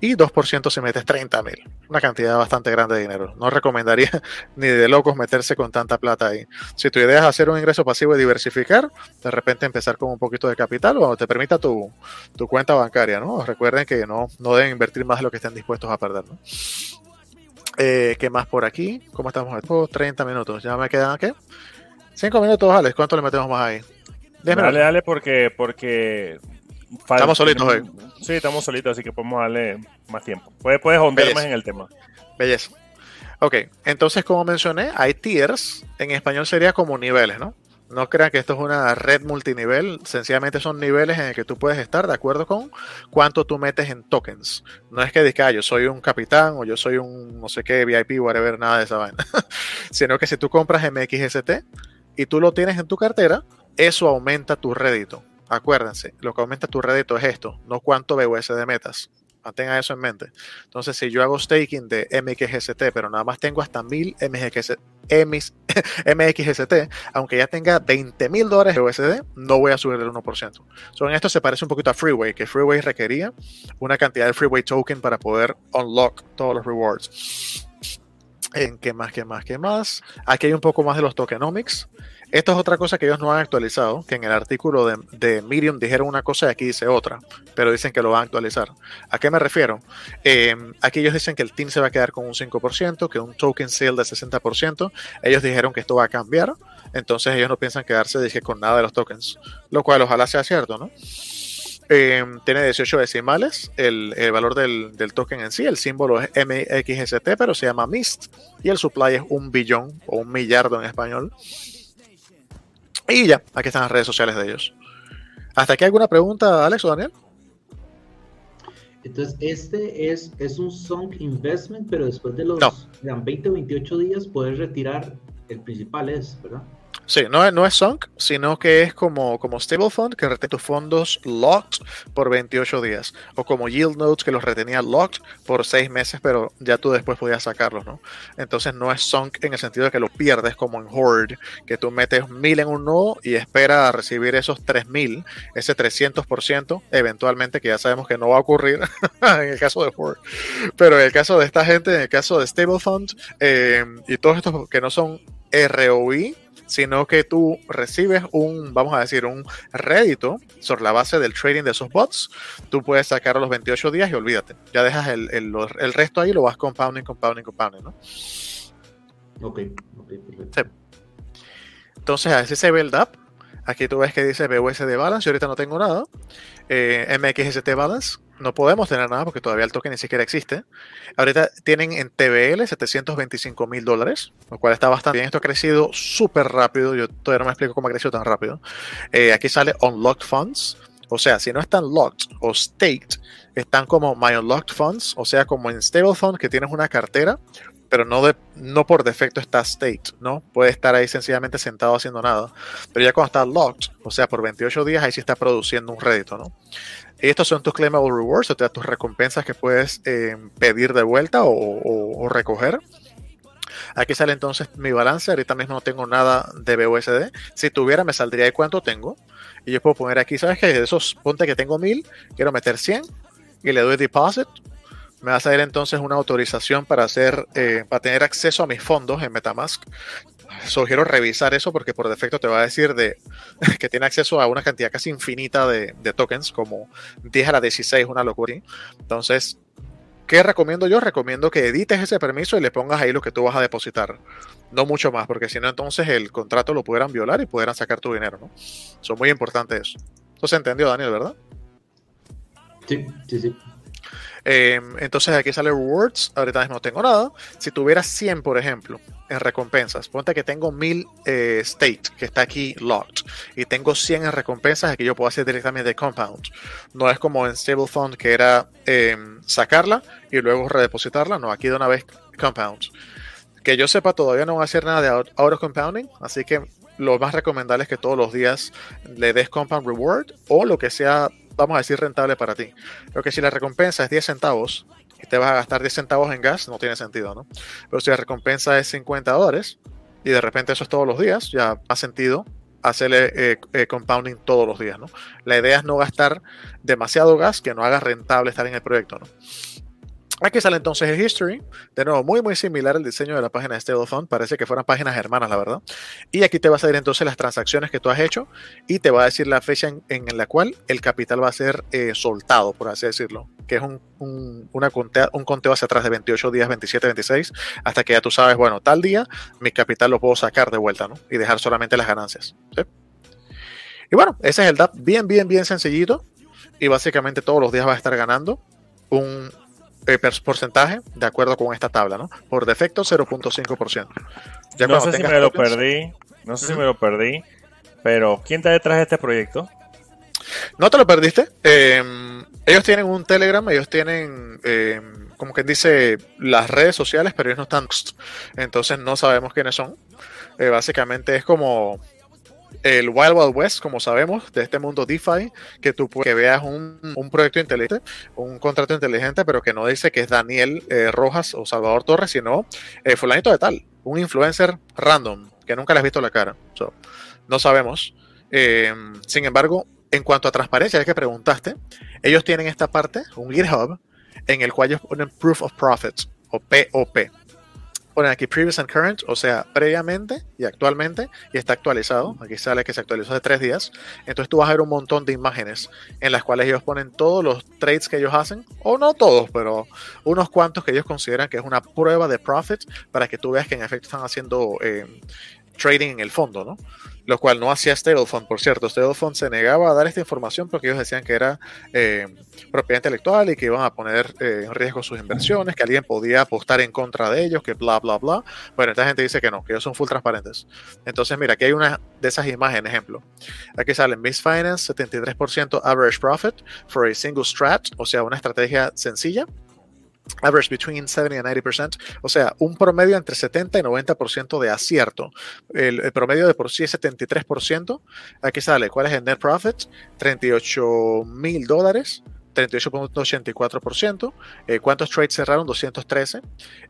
y 2% si metes 30 mil. Una cantidad bastante grande de dinero. No recomendaría ni de locos meterse con tanta plata ahí. Si tu idea es hacer un ingreso pasivo y diversificar, de repente empezar con un poquito de capital o te permita tu, tu cuenta bancaria, ¿no? Recuerden que no, no deben invertir más de lo que estén dispuestos a perder, ¿no? Eh, ¿Qué más por aquí? ¿Cómo estamos? 30 minutos. ¿Ya me quedan qué? Cinco minutos, Alex. ¿Cuánto le metemos más ahí? Dale, dale, porque, porque Estamos solitos hoy. Sí, estamos solitos, así que podemos darle más tiempo. Puedes, puedes hondear más en el tema. Belleza. Ok, entonces como mencioné, hay tiers, en español sería como niveles, ¿no? No crean que esto es una red multinivel, sencillamente son niveles en el que tú puedes estar de acuerdo con cuánto tú metes en tokens. No es que digas, ah, yo soy un capitán o yo soy un no sé qué VIP, whatever, nada de esa vaina. Sino que si tú compras MXST y tú lo tienes en tu cartera, eso aumenta tu rédito. Acuérdense, lo que aumenta tu rédito es esto, no cuánto BUSD metas. Mantenga eso en mente. Entonces, si yo hago staking de MXST, pero nada más tengo hasta 1000 MXST, aunque ya tenga 20 mil dólares de USD, no voy a subir el 1%. So, en esto se parece un poquito a Freeway, que Freeway requería una cantidad de Freeway token para poder unlock todos los rewards. ¿En qué más, qué más, qué más? Aquí hay un poco más de los tokenomics. Esto es otra cosa que ellos no han actualizado, que en el artículo de, de Medium dijeron una cosa y aquí dice otra, pero dicen que lo van a actualizar. ¿A qué me refiero? Eh, aquí ellos dicen que el team se va a quedar con un 5%, que un token sale de 60%. Ellos dijeron que esto va a cambiar, entonces ellos no piensan quedarse dije, con nada de los tokens, lo cual ojalá sea cierto, ¿no? Eh, tiene 18 decimales el, el valor del, del, token en sí. El símbolo es MXST, pero se llama MIST. Y el supply es un billón o un millardo en español. Y ya, aquí están las redes sociales de ellos. ¿Hasta aquí alguna pregunta, Alex o Daniel? Entonces, este es, es un sunk investment, pero después de los no. 20 o 28 días puedes retirar el principal, es, ¿verdad? Sí, no, es, no es sunk, sino que es como, como stable fund que retiene tus fondos locked por 28 días. O como yield notes que los retenía locked por 6 meses, pero ya tú después podías sacarlos, ¿no? Entonces no es sunk en el sentido de que lo pierdes como en Horde, que tú metes 1000 en un nodo y espera a recibir esos 3000, ese 300%, eventualmente, que ya sabemos que no va a ocurrir en el caso de Horde. Pero en el caso de esta gente, en el caso de stable fund eh, y todos estos que no son ROI, sino que tú recibes un, vamos a decir, un rédito sobre la base del trading de esos bots. Tú puedes sacar a los 28 días y olvídate. Ya dejas el, el, el resto ahí y lo vas compounding, compounding, compounding, ¿no? Ok, ok, perfecto. Sí. Entonces, así se build up. Aquí tú ves que dice BUSD Balance. Yo ahorita no tengo nada. Eh, MXST Balance no podemos tener nada porque todavía el token ni siquiera existe. Ahorita tienen en TBL 725 mil dólares, lo cual está bastante bien. Esto ha crecido súper rápido. Yo todavía no me explico cómo ha crecido tan rápido. Eh, aquí sale Unlocked Funds. O sea, si no están locked o staked, están como My Unlocked Funds, o sea, como en Stable Fund, que tienes una cartera, pero no, de, no por defecto está staked, ¿no? Puede estar ahí sencillamente sentado haciendo nada. Pero ya cuando está locked, o sea, por 28 días, ahí sí está produciendo un rédito, ¿no? Y estos son tus claimable rewards, o sea, tus recompensas que puedes eh, pedir de vuelta o, recoger. Aquí sale entonces mi balance. Ahorita mismo no tengo nada de BUSD. Si tuviera, me saldría de cuánto tengo. Y yo puedo poner aquí, ¿sabes qué? De esos, ponte que tengo 1000, quiero meter 100 y le doy deposit. Me va a salir entonces una autorización para hacer, eh, para tener acceso a mis fondos en MetaMask sugiero revisar eso porque por defecto te va a decir de que tiene acceso a una cantidad casi infinita de, de tokens, como 10 a la 16, una locura. Entonces, ¿qué recomiendo yo? Recomiendo que edites ese permiso y le pongas ahí lo que tú vas a depositar. No mucho más, porque si no, entonces el contrato lo pudieran violar y pudieran sacar tu dinero, ¿no? Son muy importantes eso. Eso se entendió, Daniel, ¿verdad? Sí, sí, sí. Eh, entonces aquí sale rewards, ahorita mismo no tengo nada. Si tuviera 100, por ejemplo, en recompensas, ponte que tengo 1000 eh, state, que está aquí locked, y tengo 100 en recompensas, aquí yo puedo hacer directamente compound. No es como en Stable Fund que era eh, sacarla y luego redepositarla, no, aquí de una vez compound. Que yo sepa, todavía no va a hacer nada de auto compounding, así que lo más recomendable es que todos los días le des compound reward o lo que sea vamos a decir, rentable para ti. Lo que si la recompensa es 10 centavos y te vas a gastar 10 centavos en gas, no tiene sentido, ¿no? Pero si la recompensa es 50 dólares y de repente eso es todos los días, ya ha sentido hacerle eh, eh, compounding todos los días, ¿no? La idea es no gastar demasiado gas que no haga rentable estar en el proyecto, ¿no? Aquí sale entonces el history, de nuevo muy muy similar al diseño de la página de StableFund, parece que fueran páginas hermanas la verdad. Y aquí te va a salir entonces las transacciones que tú has hecho y te va a decir la fecha en, la cual el capital va a ser eh, soltado, por así decirlo, que es un, un, una contea, un conteo hacia atrás de 28 días, 27, 26, hasta que ya tú sabes, bueno, tal día mi capital lo puedo sacar de vuelta, ¿no? Y dejar solamente las ganancias. Y bueno, ese es el DAP bien, bien, bien sencillito. y básicamente todos los días vas a estar ganando un eh, porcentaje de acuerdo con esta tabla, ¿no? Por defecto 0.5%. no sé si me lo perdí, no sé si me lo perdí, pero ¿quién está detrás de este proyecto? No te lo perdiste. Em, ellos tienen un Telegram, ellos tienen, em, como quien dice, las redes sociales, pero ellos no están. Entonces no sabemos quiénes son. Eh, básicamente es como el Wild Wild West, como sabemos, de este mundo DeFi, que tú que veas un, proyecto inteligente, un contrato inteligente, pero que no dice que es Daniel eh, Rojas o Salvador Torres, sino eh, fulanito de tal, un influencer random, que nunca le has visto la cara. no sabemos. sin embargo, en cuanto a transparencia, ya que preguntaste, ellos tienen esta parte, un GitHub, en el cual ellos ponen Proof of Profits, o POP. Ponen aquí Previous and Current, o sea, previamente y actualmente, y está actualizado. Aquí sale que se actualizó de tres días. Entonces tú vas a ver un montón de imágenes en las cuales ellos ponen todos los trades que ellos hacen, o no todos, pero unos cuantos que ellos consideran que es una prueba de profit para que tú veas que en efecto están haciendo eh, trading en el fondo, ¿no? Lo cual no hacía Stablephone, por cierto. Stablephone se negaba a dar esta información porque ellos decían que era eh, propiedad intelectual y que iban a poner eh, en riesgo sus inversiones, que alguien podía apostar en contra de ellos, que bla, bla, bla. Bueno, esta gente dice que no, que ellos son full transparentes. Entonces, mira, aquí hay una de esas imágenes, ejemplo. Aquí sale Miss Finance, 73% average profit for a single strat, o sea, una estrategia sencilla average between 70 and 90%, o sea, un promedio entre 70 y 90% de acierto. El, promedio de por sí es 73%. Aquí sale, ¿cuál es el net profit? 38 mil dólares 38.84%. Eh, ¿Cuántos trades cerraron? 213.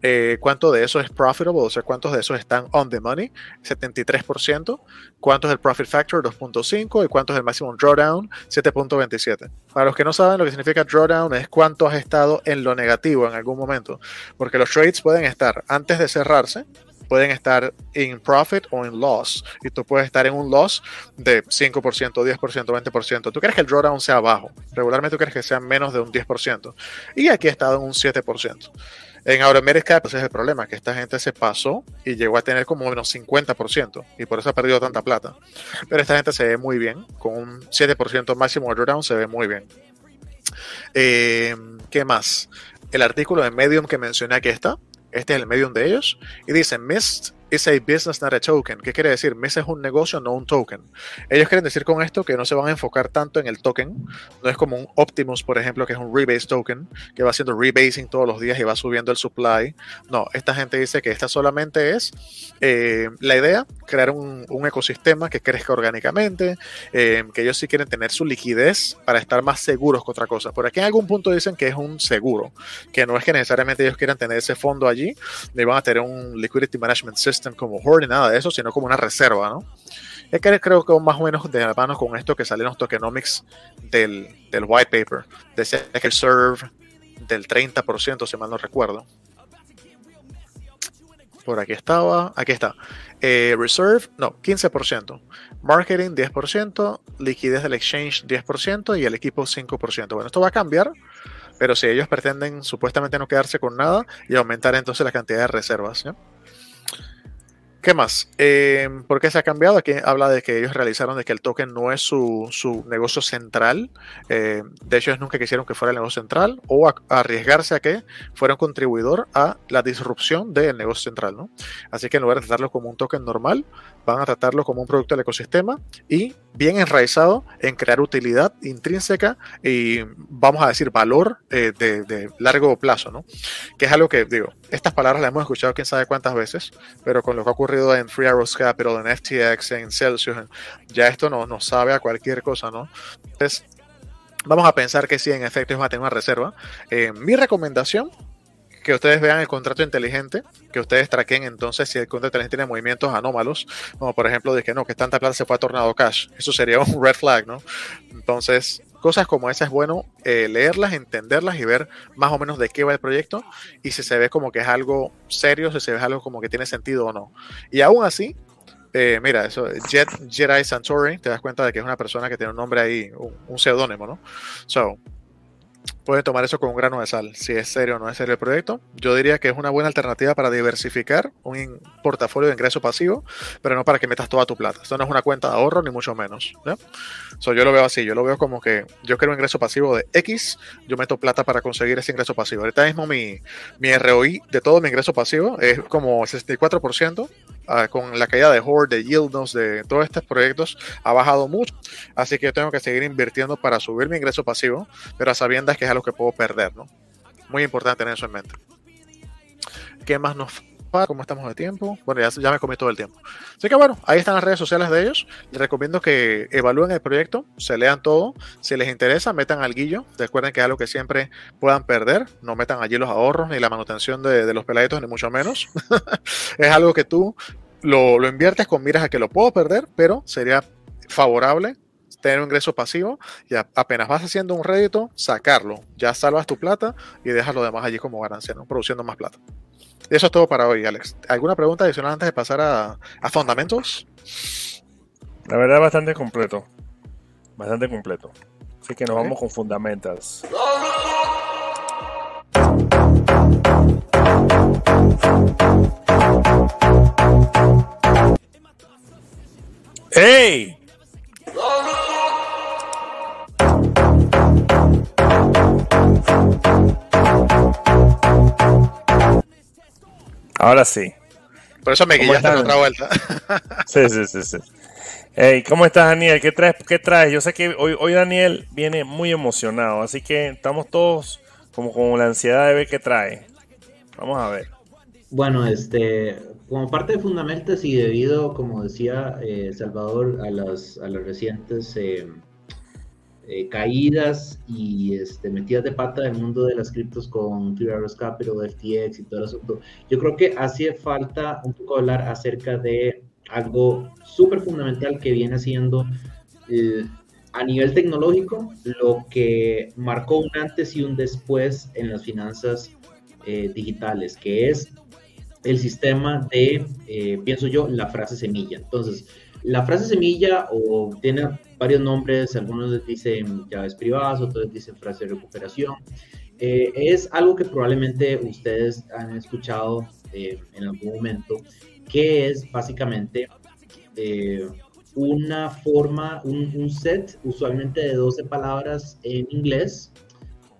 Eh, ¿Cuánto de eso es profitable? O sea, ¿cuántos de esos están on the money? 73%. ¿Cuánto es el profit factor? 2.5. ¿Y cuánto es el maximum drawdown? 7.27. Para los que no saben lo que significa drawdown es cuánto has estado en lo negativo en algún momento. Porque los trades pueden estar antes de cerrarse pueden estar en profit o en loss. Y tú puedes estar en un loss de 5%, 10%, 20%. Tú quieres que el drawdown sea bajo. Regularmente tú quieres que sea menos de un 10%. Y aquí ha estado en un 7%. En Automedic pues es el problema, que esta gente se pasó y llegó a tener como menos 50% y por eso ha perdido tanta plata. Pero esta gente se ve muy bien, con un 7% máximo de drawdown se ve muy bien. Eh, ¿Qué más? El artículo de Medium que mencioné aquí está, este es el medium de ellos. Y dice, Mist is a business, not a token. ¿Qué quiere decir? Mist es un negocio, no un token. Ellos quieren decir con esto que no se van a enfocar tanto en el token. No es como un Optimus, por ejemplo, que es un rebase token, que va haciendo rebasing todos los días y va subiendo el supply. No, esta gente dice que esta solamente es eh, la idea, crear un, ecosistema que crezca orgánicamente, eh, que ellos sí quieren tener su liquidez para estar más seguros que otra cosa. Por aquí en algún punto dicen que es un seguro, que no es que necesariamente ellos quieran tener ese fondo allí, ni van a tener un liquidity management system como Horde, nada de eso, sino como una reserva, ¿no? Es que creo que más o menos de la mano con esto que salen los tokenomics del, del white paper. Decía que el serve del 30%, si mal no recuerdo. Por aquí estaba, aquí está. Eh, reserve, no, 15%. Marketing, 10%. Liquidez del exchange, 10%. Y el equipo, 5%. Bueno, esto va a cambiar pero si ellos pretenden supuestamente no quedarse con nada y aumentar entonces la cantidad de reservas. ¿Qué más? Eh, ¿Por qué se ha cambiado? Aquí habla de que ellos realizaron de que el token no es su, su negocio central. Eh, de hecho, ellos nunca quisieron que fuera el negocio central o arriesgarse a que fuera un contribuidor a la disrupción del negocio central. ¿no? Así que en lugar de tratarlo como un token normal, van a tratarlo como un producto del ecosistema y bien enraizado en crear utilidad intrínseca y vamos a decir valor eh, de, de, largo plazo, ¿no? Que es algo que digo, estas palabras las hemos escuchado quién sabe cuántas veces, pero con lo que ha ocurrido en Free Arrows Capital, en FTX, en Celsius, ya esto nos no sabe a cualquier cosa, ¿no? Entonces, vamos a pensar que sí, en efecto, es a tener una reserva. Eh, mi recomendación que ustedes vean el contrato inteligente, que ustedes traquen entonces si el contrato inteligente tiene movimientos anómalos, como por ejemplo de que no, que tanta plata se fue a Tornado Cash. Eso sería un red flag, ¿no? Entonces, cosas como esa es bueno eh, leerlas, entenderlas y ver más o menos de qué va el proyecto y si se ve como que es algo serio, si se ve algo como que tiene sentido o no. Y aún así, eh, mira, eso, Jet, Jedi Santori, te das cuenta de que es una persona que tiene un nombre ahí, un, un seudónimo, ¿no? So, pueden tomar eso con un grano de sal, si es serio o no es serio el proyecto. Yo diría que es una buena alternativa para diversificar un portafolio de ingreso pasivo, pero no para que metas toda tu plata. Esto no es una cuenta de ahorro, ni mucho menos. yo lo veo así, yo lo veo como que yo quiero un ingreso pasivo de X, yo meto plata para conseguir ese ingreso pasivo. Ahorita mismo mi, mi ROI de todo mi ingreso pasivo es como 64%, ah, con la caída de Horde, de Yieldnos, de todos estos proyectos, ha bajado mucho. Así que yo tengo que seguir invirtiendo para subir mi ingreso pasivo, pero a sabiendas que es algo que puedo perder, ¿no? Muy importante tener eso en mente. ¿Qué más nos? ¿Cómo estamos de tiempo? Bueno, ya, me comí todo el tiempo. Así que bueno, ahí están las redes sociales de ellos. Les recomiendo que evalúen el proyecto, se lean todo. Si les interesa, metan al guillo. Recuerden que es algo que siempre puedan perder. No metan allí los ahorros ni la manutención de, los peladitos, ni mucho menos. es algo que tú lo, lo inviertes con miras a que lo puedo perder, pero sería favorable tener un ingreso pasivo y apenas vas haciendo un rédito, sacarlo. Ya salvas tu plata y dejas lo demás allí como ganancia, ¿no? produciendo más plata. Y eso es todo para hoy, Alex. ¿Alguna pregunta adicional antes de pasar a, a fundamentos? La verdad, bastante completo. Bastante completo. Así que nos vamos con fundamentos. ¡Hey! Ahora sí. Por eso me guiaste en otra vuelta. Sí, sí, sí, sí. Hey, ¿cómo estás, Daniel? ¿Qué traes? ¿Qué traes? Yo sé que hoy, hoy Daniel viene muy emocionado, así que estamos todos como con la ansiedad de ver qué trae. Vamos a ver. Bueno, este, como parte de Fundamentos y debido, como decía eh, Salvador, a las, a las recientes eh, eh, caídas y este, metidas de pata del mundo de las criptos con Clear Arrows Capital, FTX y todo el asunto. Yo creo que hacía falta un poco hablar acerca de algo súper fundamental que viene siendo eh, a nivel tecnológico lo que marcó un antes y un después en las finanzas eh, digitales, que es el sistema de, pienso yo, la frase semilla. Entonces, la frase semilla o tiene varios nombres, algunos dicen llaves privadas, otros dicen frase de recuperación. Eh, es algo que probablemente ustedes han escuchado eh, en algún momento, que es básicamente eh, una forma, un, set usualmente de 12 palabras en inglés,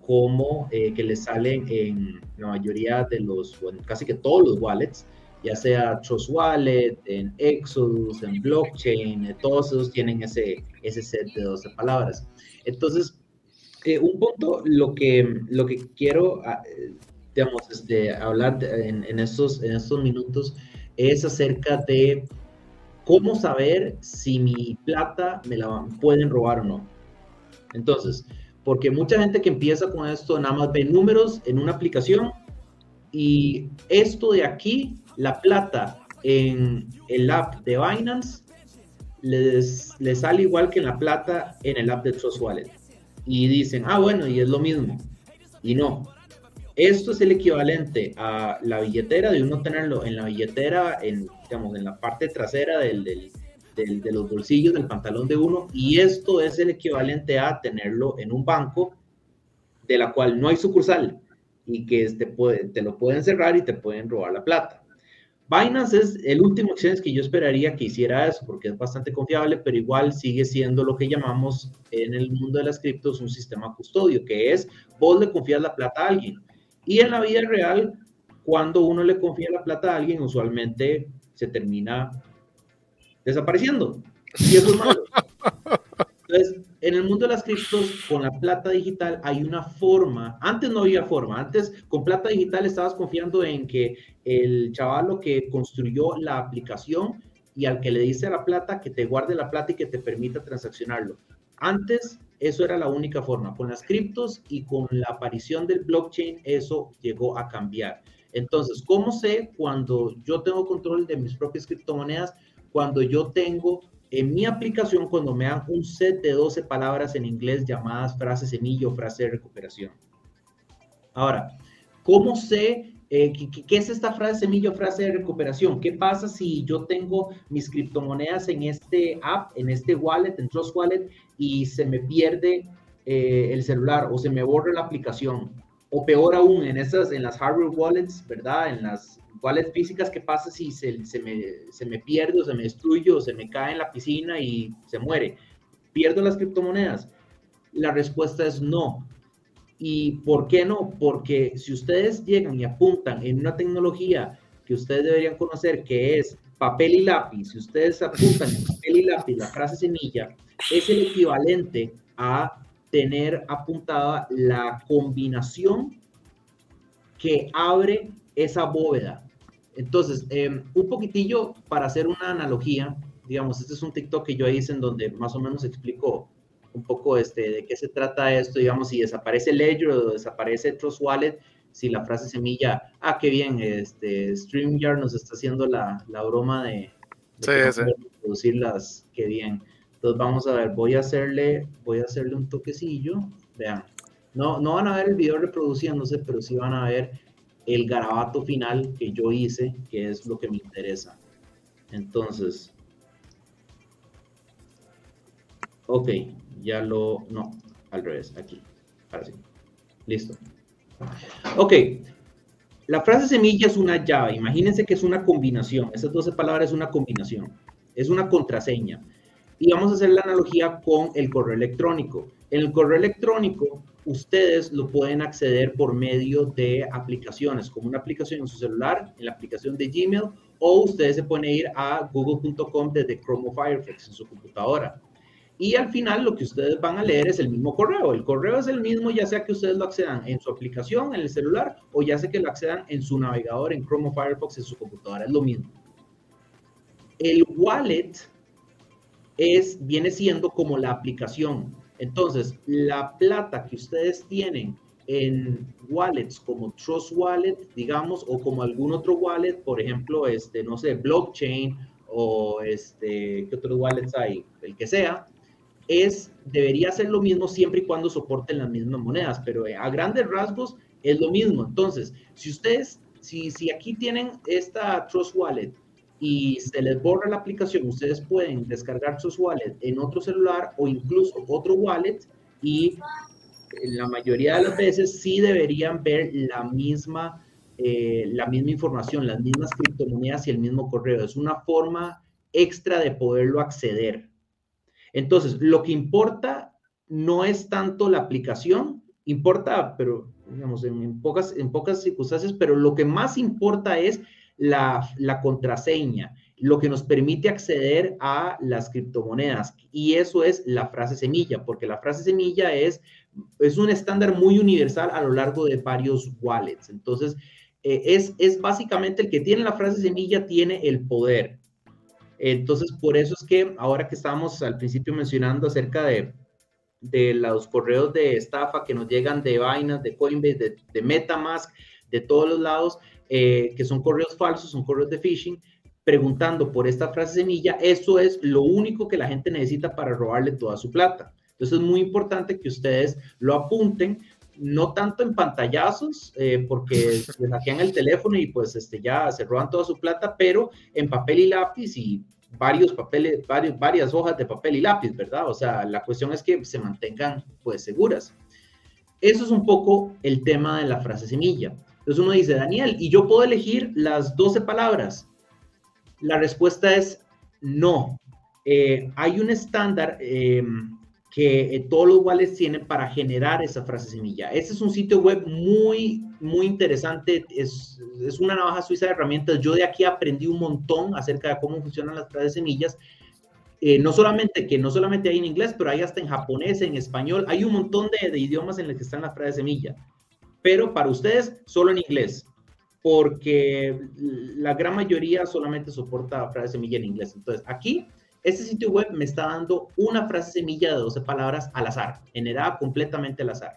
como que le salen en la mayoría de los, bueno, casi que todos los wallets, ya sea Trust Wallet, en Exodus, en blockchain, eh, todos esos tienen ese, ese set de 12 palabras. Entonces, eh, un punto, lo que, lo que quiero, ah, digamos, este, hablar en, en, estos, en estos minutos es acerca de cómo saber si mi plata me la pueden robar o no. Entonces, porque mucha gente que empieza con esto nada más ve números en una aplicación y esto de aquí la plata en el app de Binance les, sale igual que en la plata en el app de Trust Wallet. Y dicen, ah, bueno, y es lo mismo. Y no. Esto es el equivalente a la billetera, de uno tenerlo en la billetera, en, digamos, en la parte trasera del, de los bolsillos del pantalón de uno. Y esto es el equivalente a tenerlo en un banco de la cual no hay sucursal y que te, puede, te lo pueden cerrar y te pueden robar la plata. Binance es el último exchange que yo esperaría que hiciera eso, porque es bastante confiable, pero igual sigue siendo lo que llamamos en el mundo de las criptos un sistema custodio, que es vos le confías la plata a alguien. Y en la vida real, cuando uno le confía la plata a alguien, usualmente se termina desapareciendo. Y eso es malo. Entonces, en el mundo de las criptos, con la plata digital hay una forma, antes no había forma, antes con plata digital estabas confiando en que el chaval que construyó la aplicación y al que le dice la plata que te guarde la plata y que te permita transaccionarlo. Antes eso era la única forma. Con las criptos y con la aparición del blockchain eso llegó a cambiar. Entonces, ¿cómo sé cuando yo tengo control de mis propias criptomonedas? Cuando yo tengo en mi aplicación cuando me dan un set de 12 palabras en inglés llamadas frase semilla o frase de recuperación. Ahora, ¿cómo sé eh, ¿qué, es esta frase semilla frase de recuperación? ¿Qué pasa si yo tengo mis criptomonedas en este app, en este wallet, en Trust Wallet, y se me pierde eh, el celular o se me borra la aplicación, o peor aún, en esas, en las hardware wallets, ¿verdad? En las wallets físicas, ¿qué pasa si se, se, me, se me pierde o se me destruye o se me cae en la piscina y se muere? ¿Pierdo las criptomonedas? La respuesta es no. ¿Y por qué no? Porque si ustedes llegan y apuntan en una tecnología que ustedes deberían conocer, que es papel y lápiz, si ustedes apuntan en papel y lápiz la frase semilla, es el equivalente a tener apuntada la combinación que abre esa bóveda. Entonces, em, un poquitillo para hacer una analogía, digamos, este es un TikTok que yo hice en donde más o menos explico un poco este, de qué se trata esto, digamos, si desaparece Ledger o desaparece Trust Wallet, si la frase semilla, ah, qué bien, este, StreamYard nos está haciendo la, la broma de, de sí, producirlas, qué bien. Entonces vamos a ver, voy a hacerle, voy a hacerle un toquecillo, vean, no, no van a ver el video reproduciéndose, pero sí van a ver el garabato final que yo hice, que es lo que me interesa. Entonces, ok, ya lo, no, al revés, aquí, ahora sí, listo. Ok, la frase semilla es una llave, imagínense que es una combinación, esas 12 palabras es una combinación, es una contraseña. Y vamos a hacer la analogía con el correo electrónico. En el correo electrónico, ustedes lo pueden acceder por medio de aplicaciones, como una aplicación en su celular, en la aplicación de Gmail, o ustedes se pueden ir a google.com desde Chrome o Firefox en su computadora. Y al final lo que ustedes van a leer es el mismo correo. El correo es el mismo ya sea que ustedes lo accedan en su aplicación, en el celular, o ya sea que lo accedan en su navegador, en Chrome o Firefox, en su computadora. Es lo mismo. El wallet es, viene siendo como la aplicación. Entonces, la plata que ustedes tienen en wallets como Trust Wallet, digamos, o como algún otro wallet, por ejemplo, este, no sé, blockchain o este, ¿qué otros wallets hay? El que sea, es, debería ser lo mismo siempre y cuando soporten las mismas monedas, pero eh, a grandes rasgos es lo mismo. Entonces, si ustedes, si, si aquí tienen esta Trust Wallet y se les borra la aplicación, ustedes pueden descargar Trust Wallet en otro celular o incluso otro wallet y en la mayoría de las veces sí deberían ver la misma, eh, la misma información, las mismas criptomonedas y el mismo correo. Es una forma extra de poderlo acceder. Entonces, lo que importa no es tanto la aplicación, importa, pero digamos, en, pocas, en pocas circunstancias, pero lo que más importa es la, contraseña, lo que nos permite acceder a las criptomonedas. Y eso es la frase semilla, porque la frase semilla es, es un estándar muy universal a lo largo de varios wallets. Entonces, eh, es, es básicamente el que tiene la frase semilla, tiene el poder. Entonces, por eso es que ahora que estábamos al principio mencionando acerca de, de los correos de estafa que nos llegan de Binance, de Coinbase, de, Metamask, de todos los lados, eh, que son correos falsos, son correos de phishing, preguntando por esta frase semilla, eso es lo único que la gente necesita para robarle toda su plata. Entonces es muy importante que ustedes lo apunten, no tanto en pantallazos, eh, porque se hackean el teléfono y pues este, ya se roban toda su plata, pero en papel y lápiz y varios papeles, varios, varias hojas de papel y lápiz, ¿verdad? O sea, la cuestión es que se mantengan pues seguras. Eso es un poco el tema de la frase semilla. Entonces uno dice, Daniel, ¿y yo puedo elegir las 12 palabras? La respuesta es no. Eh, hay un estándar eh, que eh, todos los wallets tienen para generar esa frase semilla. Este es un sitio web muy, muy interesante. Es, es, una navaja suiza de herramientas. Yo de aquí aprendí un montón acerca de cómo funcionan las frases semillas. Eh, no solamente que no solamente hay en inglés, pero hay hasta en japonés, en español. Hay un montón de, de idiomas en los que están las frases semilla. Pero para ustedes, solo en inglés. Porque la gran mayoría solamente soporta frases semilla en inglés. Entonces, aquí este sitio web me está dando una frase semilla de 12 palabras al azar, generada completamente al azar.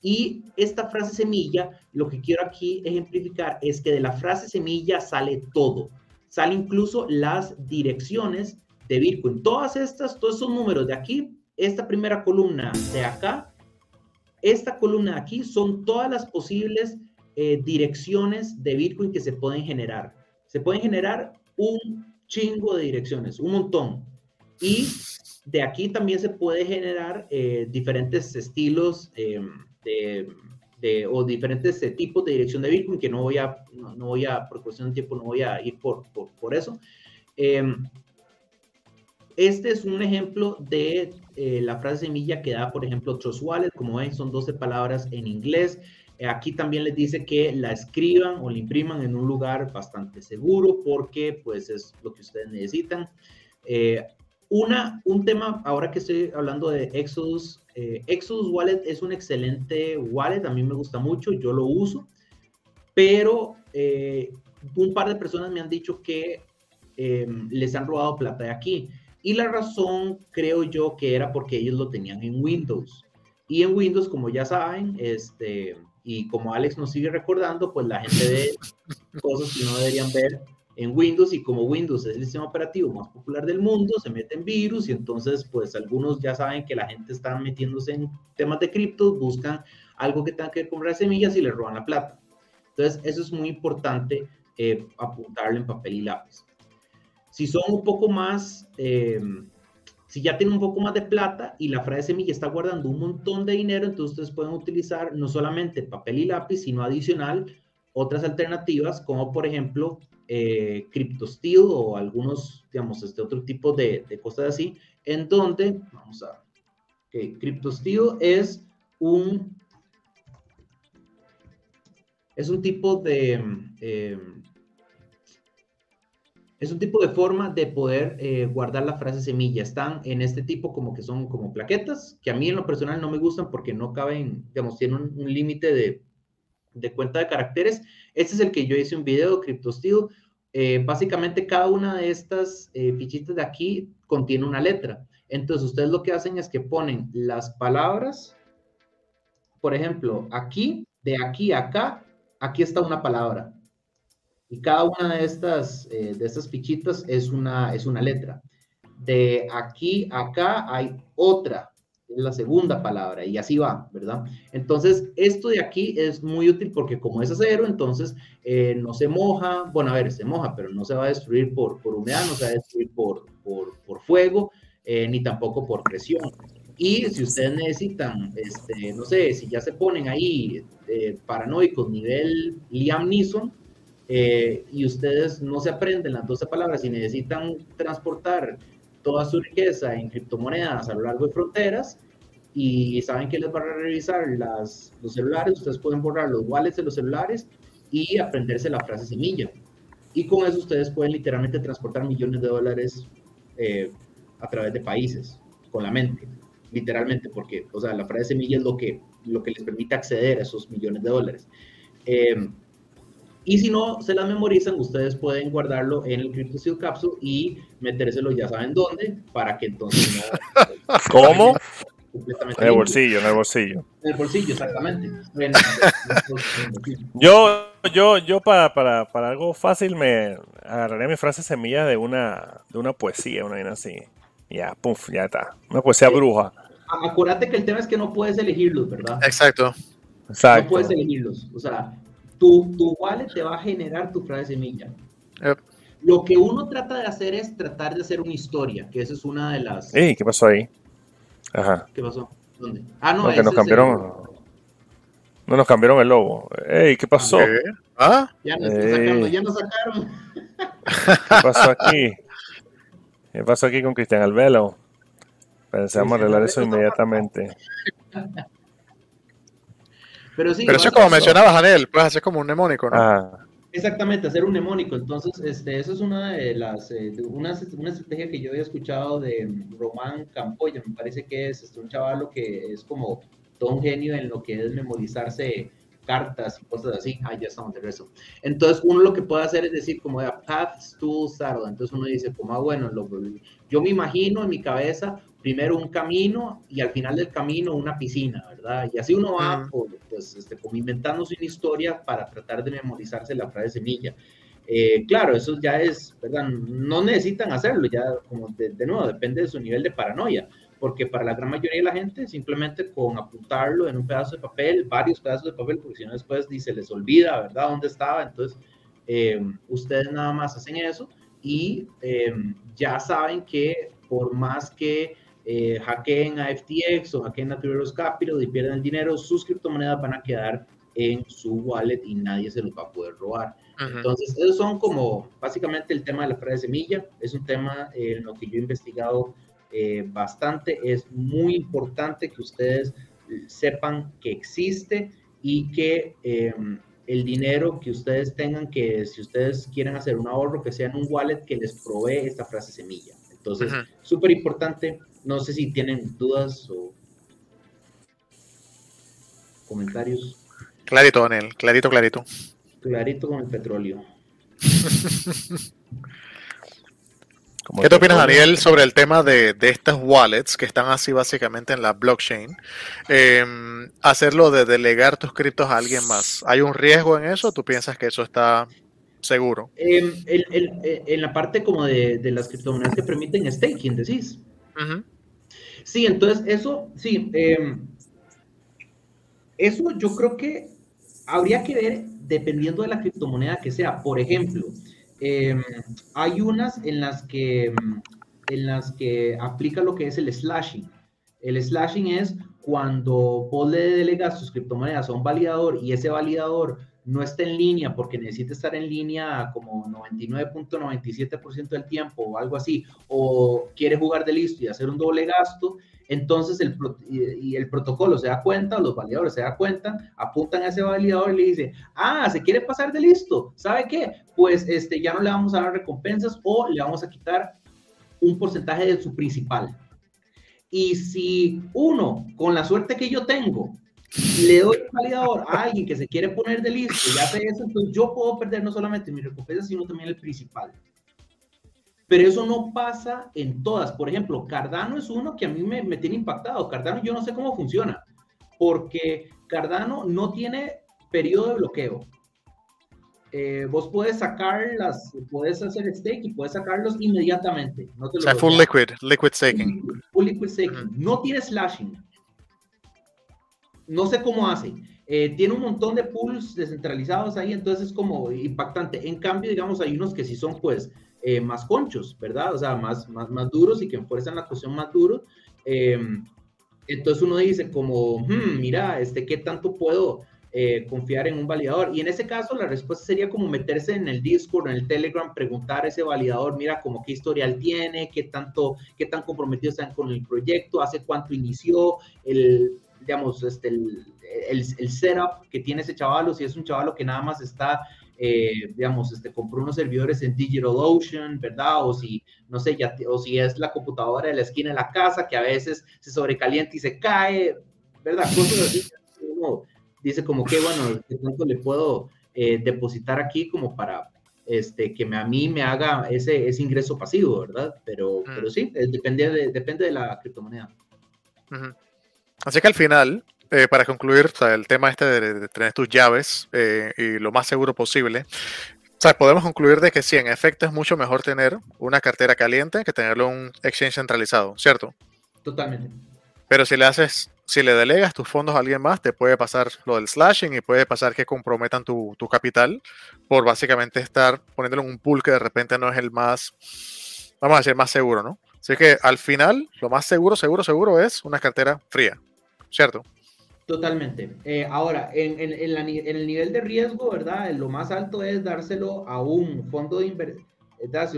Y esta frase semilla, lo que quiero aquí ejemplificar es que de la frase semilla sale todo. Sale incluso las direcciones de Bitcoin. Todas estas, todos esos números de aquí, esta primera columna de acá, esta columna de aquí son todas las posibles eh, direcciones de Bitcoin que se pueden generar. Se pueden generar un chingo de direcciones, un montón. Y de aquí también se puede generar eh, diferentes estilos em, de, o diferentes eh, tipos de dirección de Bitcoin, que no voy a, no, voy a, por cuestión de tiempo, no voy a ir por, por, por eso. Este es un ejemplo de eh, la frase semilla que da, por ejemplo, Trust Wallet. Como ven, son 12 palabras en inglés. Eh, aquí también les dice que la escriban o la impriman en un lugar bastante seguro porque pues es lo que ustedes necesitan. Eh, una, un tema, ahora que estoy hablando de Exodus, Exodus Wallet es un excelente wallet, a mí me gusta mucho, yo lo uso, pero un par de personas me han dicho que les han robado plata de aquí. Y la razón, creo yo, que era porque ellos lo tenían en Windows. Y en Windows, como ya saben, este, y como Alex nos sigue recordando, pues la gente ve cosas que no deberían ver en Windows y como Windows es el sistema operativo más popular del mundo, se meten virus y entonces pues algunos ya saben que la gente está metiéndose en temas de cripto, buscan algo que tenga que ver con semillas y le roban la plata. Entonces eso es muy importante eh, apuntarlo en papel y lápiz. Si son un poco más, eh, si ya tienen un poco más de plata y la frase semilla está guardando un montón de dinero, entonces ustedes pueden utilizar no solamente papel y lápiz, sino adicional otras alternativas, como por ejemplo eh, CryptoSteel o algunos, digamos, este otro tipo de, cosas así, en donde, vamos a, okay, CryptoSteel es un, es un tipo de, eh, es un tipo de forma de poder eh, guardar la frase semilla. Están en este tipo como que son como plaquetas, que a mí en lo personal no me gustan porque no caben, digamos, tienen un, límite de, de, cuenta de caracteres. Este es el que yo hice un video, CryptoSteel. Eh, básicamente cada una de estas eh, fichitas de aquí contiene una letra. Entonces ustedes lo que hacen es que ponen las palabras, por ejemplo, aquí, de aquí a acá, aquí está una palabra y cada una de estas, eh, de estas fichitas es una, es una letra. De aquí a acá hay otra, es la segunda palabra, y así va, ¿verdad? Entonces, esto de aquí es muy útil porque como es acero, entonces eh, no se moja, bueno, a ver, se moja, pero no se va a destruir por, por humedad, no se va a destruir por, por, por fuego, eh, ni tampoco por presión. Y si ustedes necesitan, este, no sé, si ya se ponen ahí paranoicos nivel Liam Neeson, eh, y ustedes no se aprenden las 12 palabras y necesitan transportar toda su riqueza en criptomonedas a lo largo de fronteras y saben que les van a revisar las, los celulares, ustedes pueden borrar los wallets de los celulares y aprenderse la frase semilla. Y con eso ustedes pueden literalmente transportar millones de dólares eh, a través de países, con la mente, literalmente, porque, o sea, la frase semilla es lo que, lo que les permite acceder a esos millones de dólares. Eh, y si no se las memorizan, ustedes pueden guardarlo en el CryptoSeal Capsule y metérselo ya saben dónde, para que entonces no... ¿Cómo? En el bolsillo, en el bolsillo. En el bolsillo, exactamente. yo, yo, yo para, para, para, algo fácil me agarraré mi frase semilla de una, de una poesía, una vaina así. Ya, puf, ya está. Una poesía bruja. Acuérdate que el tema es que no puedes elegirlos, ¿verdad? Exacto. Exacto. No puedes elegirlos. O sea, tu, tu wallet te va a generar tu frase semilla. Lo que uno trata de hacer es tratar de hacer una historia, que esa es una de las... ¿qué pasó ahí? Ajá. ¿Qué pasó? ¿Dónde? Ah, no, no nos cambiaron... No nos cambiaron el logo. Ey, ¿qué pasó? ¿Ah? Ya nos sacaron, ya nos sacaron. ¿Qué pasó aquí? ¿Qué pasó aquí con Cristian Albelo? Pensamos arreglar eso inmediatamente. Pero sí. Pero eso como mencionaba Janel, puedes hacer como un mnemónico, ¿no? Ah. Exactamente, hacer un mnemónico. Entonces, este, eso es una de las, eh, una, una, estrategia que yo había escuchado de Román Campoya, me parece que es este, un chavalo que es como todo un genio en lo que es memorizarse cartas y cosas así. Ah, ya estamos de regreso. Entonces, uno lo que puede hacer es decir, como de paths to start. Entonces, uno dice, como, ah, bueno, lo, yo me imagino en mi cabeza primero un camino y al final del camino una piscina, ¿verdad? Y así uno va, pues, este, como inventándose una historia para tratar de memorizarse la frase semilla. Eh, claro, eso ya es, ¿verdad? No necesitan hacerlo, ya como de, nuevo, depende de su nivel de paranoia, porque para la gran mayoría de la gente, simplemente con apuntarlo en un pedazo de papel, varios pedazos de papel, porque si no después se les olvida, ¿verdad?, dónde estaba, entonces eh, ustedes nada más hacen eso y em, ya saben que por más que eh, hackeen a FTX o hackeen a True Capital y pierdan el dinero, sus criptomonedas van a quedar en su wallet y nadie se los va a poder robar. Entonces, esos son como básicamente el tema de la frase semilla. Es un tema en lo que yo he investigado eh, bastante. Es muy importante que ustedes sepan que existe y que em, el dinero que ustedes tengan, que si ustedes quieren hacer un ahorro, que sea en un wallet que les provee esta frase semilla. Entonces, súper importante. No sé si tienen dudas o comentarios. Clarito, Daniel. Clarito, clarito. Clarito con el petróleo. ¿Qué te opinas, Daniel, sobre el tema de, de, estas wallets que están así básicamente en la blockchain? Em, hacerlo de delegar tus criptos a alguien más. ¿Hay un riesgo en eso? ¿Tú piensas que eso está seguro? Em, en la parte como de, de, las criptomonedas que permiten staking, decís. Sí, entonces eso, sí. Em, eso yo creo que habría que ver dependiendo de la criptomoneda que sea. Por ejemplo, Em, hay unas en las que en las que aplica lo que es el slashing. El slashing es cuando vos le delegas tus criptomonedas a un validador y ese validador no está en línea porque necesita estar en línea como 99.97% del tiempo o algo así, o quiere jugar de listo y hacer un doble gasto, entonces el, y, el protocolo se da cuenta, los validadores se dan cuenta, apuntan a ese validador y le dicen, ah, se quiere pasar de listo, ¿sabe qué? Pues este, ya no le vamos a dar recompensas o le vamos a quitar un porcentaje de su principal. Y si uno, con la suerte que yo tengo, le doy el validador a alguien que se quiere poner de listo y hace eso, entonces yo puedo perder no solamente mi recompensa, sino también el principal. Pero eso no pasa en todas. Por ejemplo, Cardano es uno que a mí me, tiene impactado. Cardano yo no sé cómo funciona, porque Cardano no tiene periodo de bloqueo. Eh, vos puedes sacar las, puedes hacer stake y puedes sacarlos inmediatamente. No o sea, full liquid, liquid staking. Full liquid staking. No tiene slashing. No sé cómo hace. Eh, tiene un montón de pools descentralizados ahí, entonces es como impactante. En cambio, digamos, hay unos que sí son, pues, eh, más conchos, ¿verdad? O sea, más, más, más duros y que enfuerzan la cuestión más duro. Em, entonces uno dice como, hmm, mira, este, ¿qué tanto puedo eh, confiar en un validador? Y en ese caso la respuesta sería como meterse en el Discord, en el Telegram, preguntar a ese validador, mira, como qué historial tiene, qué tanto, qué tan comprometido están con el proyecto, hace cuánto inició, el, digamos, este, el, el, el setup que tiene ese chavalo, si es un chavalo que nada más está eh, digamos, este, compró unos servidores en DigitalOcean, ¿verdad? O si, no sé, ya, o si es la computadora de la esquina de la casa que a veces se sobrecalienta y se cae, ¿verdad? Cosas así. Uno dice como que, bueno, ¿qué tanto le puedo eh, depositar aquí como para este, que me, a mí me haga ese, ese ingreso pasivo, ¿verdad? Pero, mm. pero sí, depende de, depende de la criptomoneda. Así que al final, eh, para concluir el tema este de, tener tus llaves eh, y lo más seguro posible, podemos concluir de que sí, en efecto es mucho mejor tener una cartera caliente que tenerlo un exchange centralizado, ¿cierto? Totalmente. Pero si le haces, si le delegas tus fondos a alguien más, te puede pasar lo del slashing y puede pasar que comprometan tu, tu capital por básicamente estar poniéndolo en un pool que de repente no es el más, vamos a decir, más seguro, ¿no? Así que al final, lo más seguro, seguro, seguro es una cartera fría, ¿cierto? Totalmente. Eh, ahora, en, el nivel de riesgo, ¿verdad? Lo más alto es dárselo a un fondo de inversión,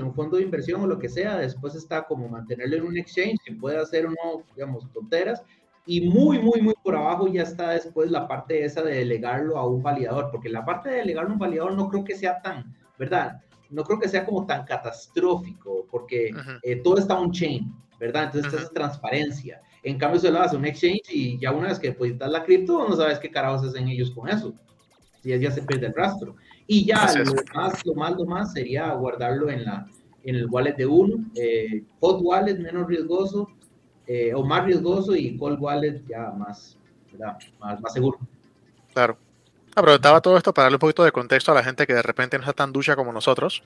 un fondo de inversión o lo que sea. Después está como mantenerlo en un exchange, que puede hacer uno, digamos, tonteras. Y muy, muy, muy por abajo ya está después la parte esa de delegarlo a un validador, porque la parte de delegarlo a un validador no creo que sea tan, ¿verdad? No creo que sea como tan catastrófico, porque eh, todo está on-chain, ¿verdad? Entonces, esa transparencia. En cambio, se lo hace un exchange y ya una vez que depositas la cripto, no sabes qué carajos hacen ellos con eso. Si ya se pierde el rastro. Y ya lo más, lo más, lo más sería guardarlo en, la, en el wallet de uno. Eh, hot wallet menos riesgoso eh, o más riesgoso y cold wallet ya más, más, más seguro. Claro. Aprovechaba todo esto para darle un poquito de contexto a la gente que de repente no está tan ducha como nosotros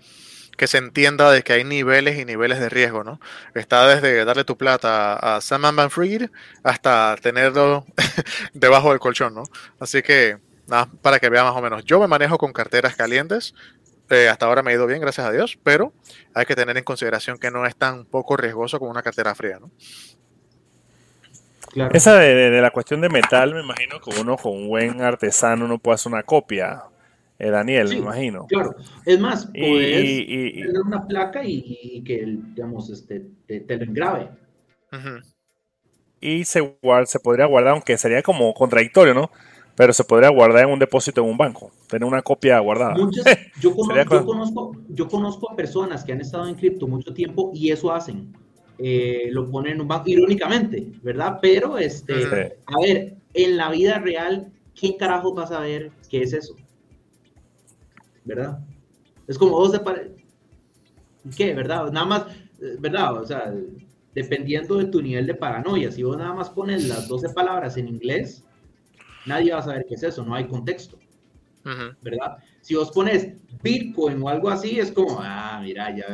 que se entienda de que hay niveles y niveles de riesgo, ¿no? Está desde darle tu plata a Sam Manfred hasta tenerlo debajo del colchón, ¿no? Así que, nada, para que vea más o menos. Yo me manejo con carteras calientes, Eh, hasta ahora me ha ido bien, gracias a Dios, pero hay que tener en consideración que no es tan poco riesgoso como una cartera fría, ¿no? Claro. Esa de, de, la cuestión de metal, me imagino que uno con un buen artesano no puede hacer una copia. Eh, Daniel, me imagino. Claro, es más, puedes y, tener una placa y, que, digamos, este, te, te lo engrave. Y se, se podría guardar, aunque sería como contradictorio, ¿no? Pero se podría guardar en un depósito en un banco, tener una copia guardada. yo, conozco, yo, conozco, a personas que han estado en cripto mucho tiempo y eso hacen. Eh, lo ponen en un banco, irónicamente, ¿verdad? Pero, este, a ver, en la vida real, ¿quién carajo va a saber qué es eso? ¿Verdad? Es como dos de ¿Qué, verdad? Nada más, eh, ¿verdad? O sea, dependiendo de tu nivel de paranoia, si vos nada más pones las 12 palabras en inglés, nadie va a saber qué es eso, no hay contexto, ¿verdad? Si vos pones Bitcoin o algo así, es como, ah, mira, ya,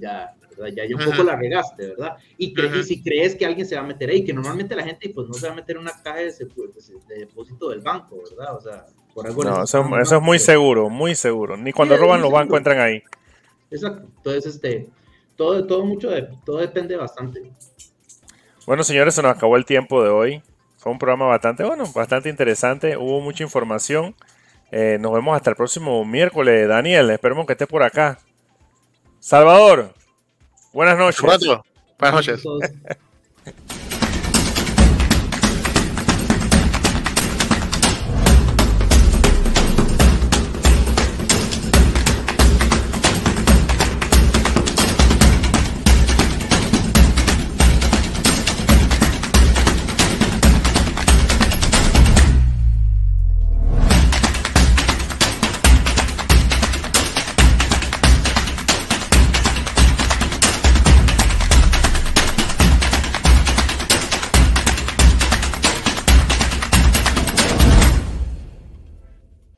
ya, ya, ya un poco la regaste, ¿verdad? Y, si crees que alguien se va a meter ahí, que normalmente la gente pues no se va a meter en una caja de, de depósito del banco, ¿verdad? O sea, no, eso, es muy seguro, muy seguro. Ni cuando roban los bancos entran ahí. Exacto. Entonces, este, todo, todo mucho, de, todo depende bastante. Bueno, señores, se nos acabó el tiempo de hoy. Fue un programa bastante, bueno, bastante interesante. Hubo mucha información. Eh, nos vemos hasta el próximo miércoles. Daniel, esperemos que estés por acá. Salvador, buenas noches. Buenas noches.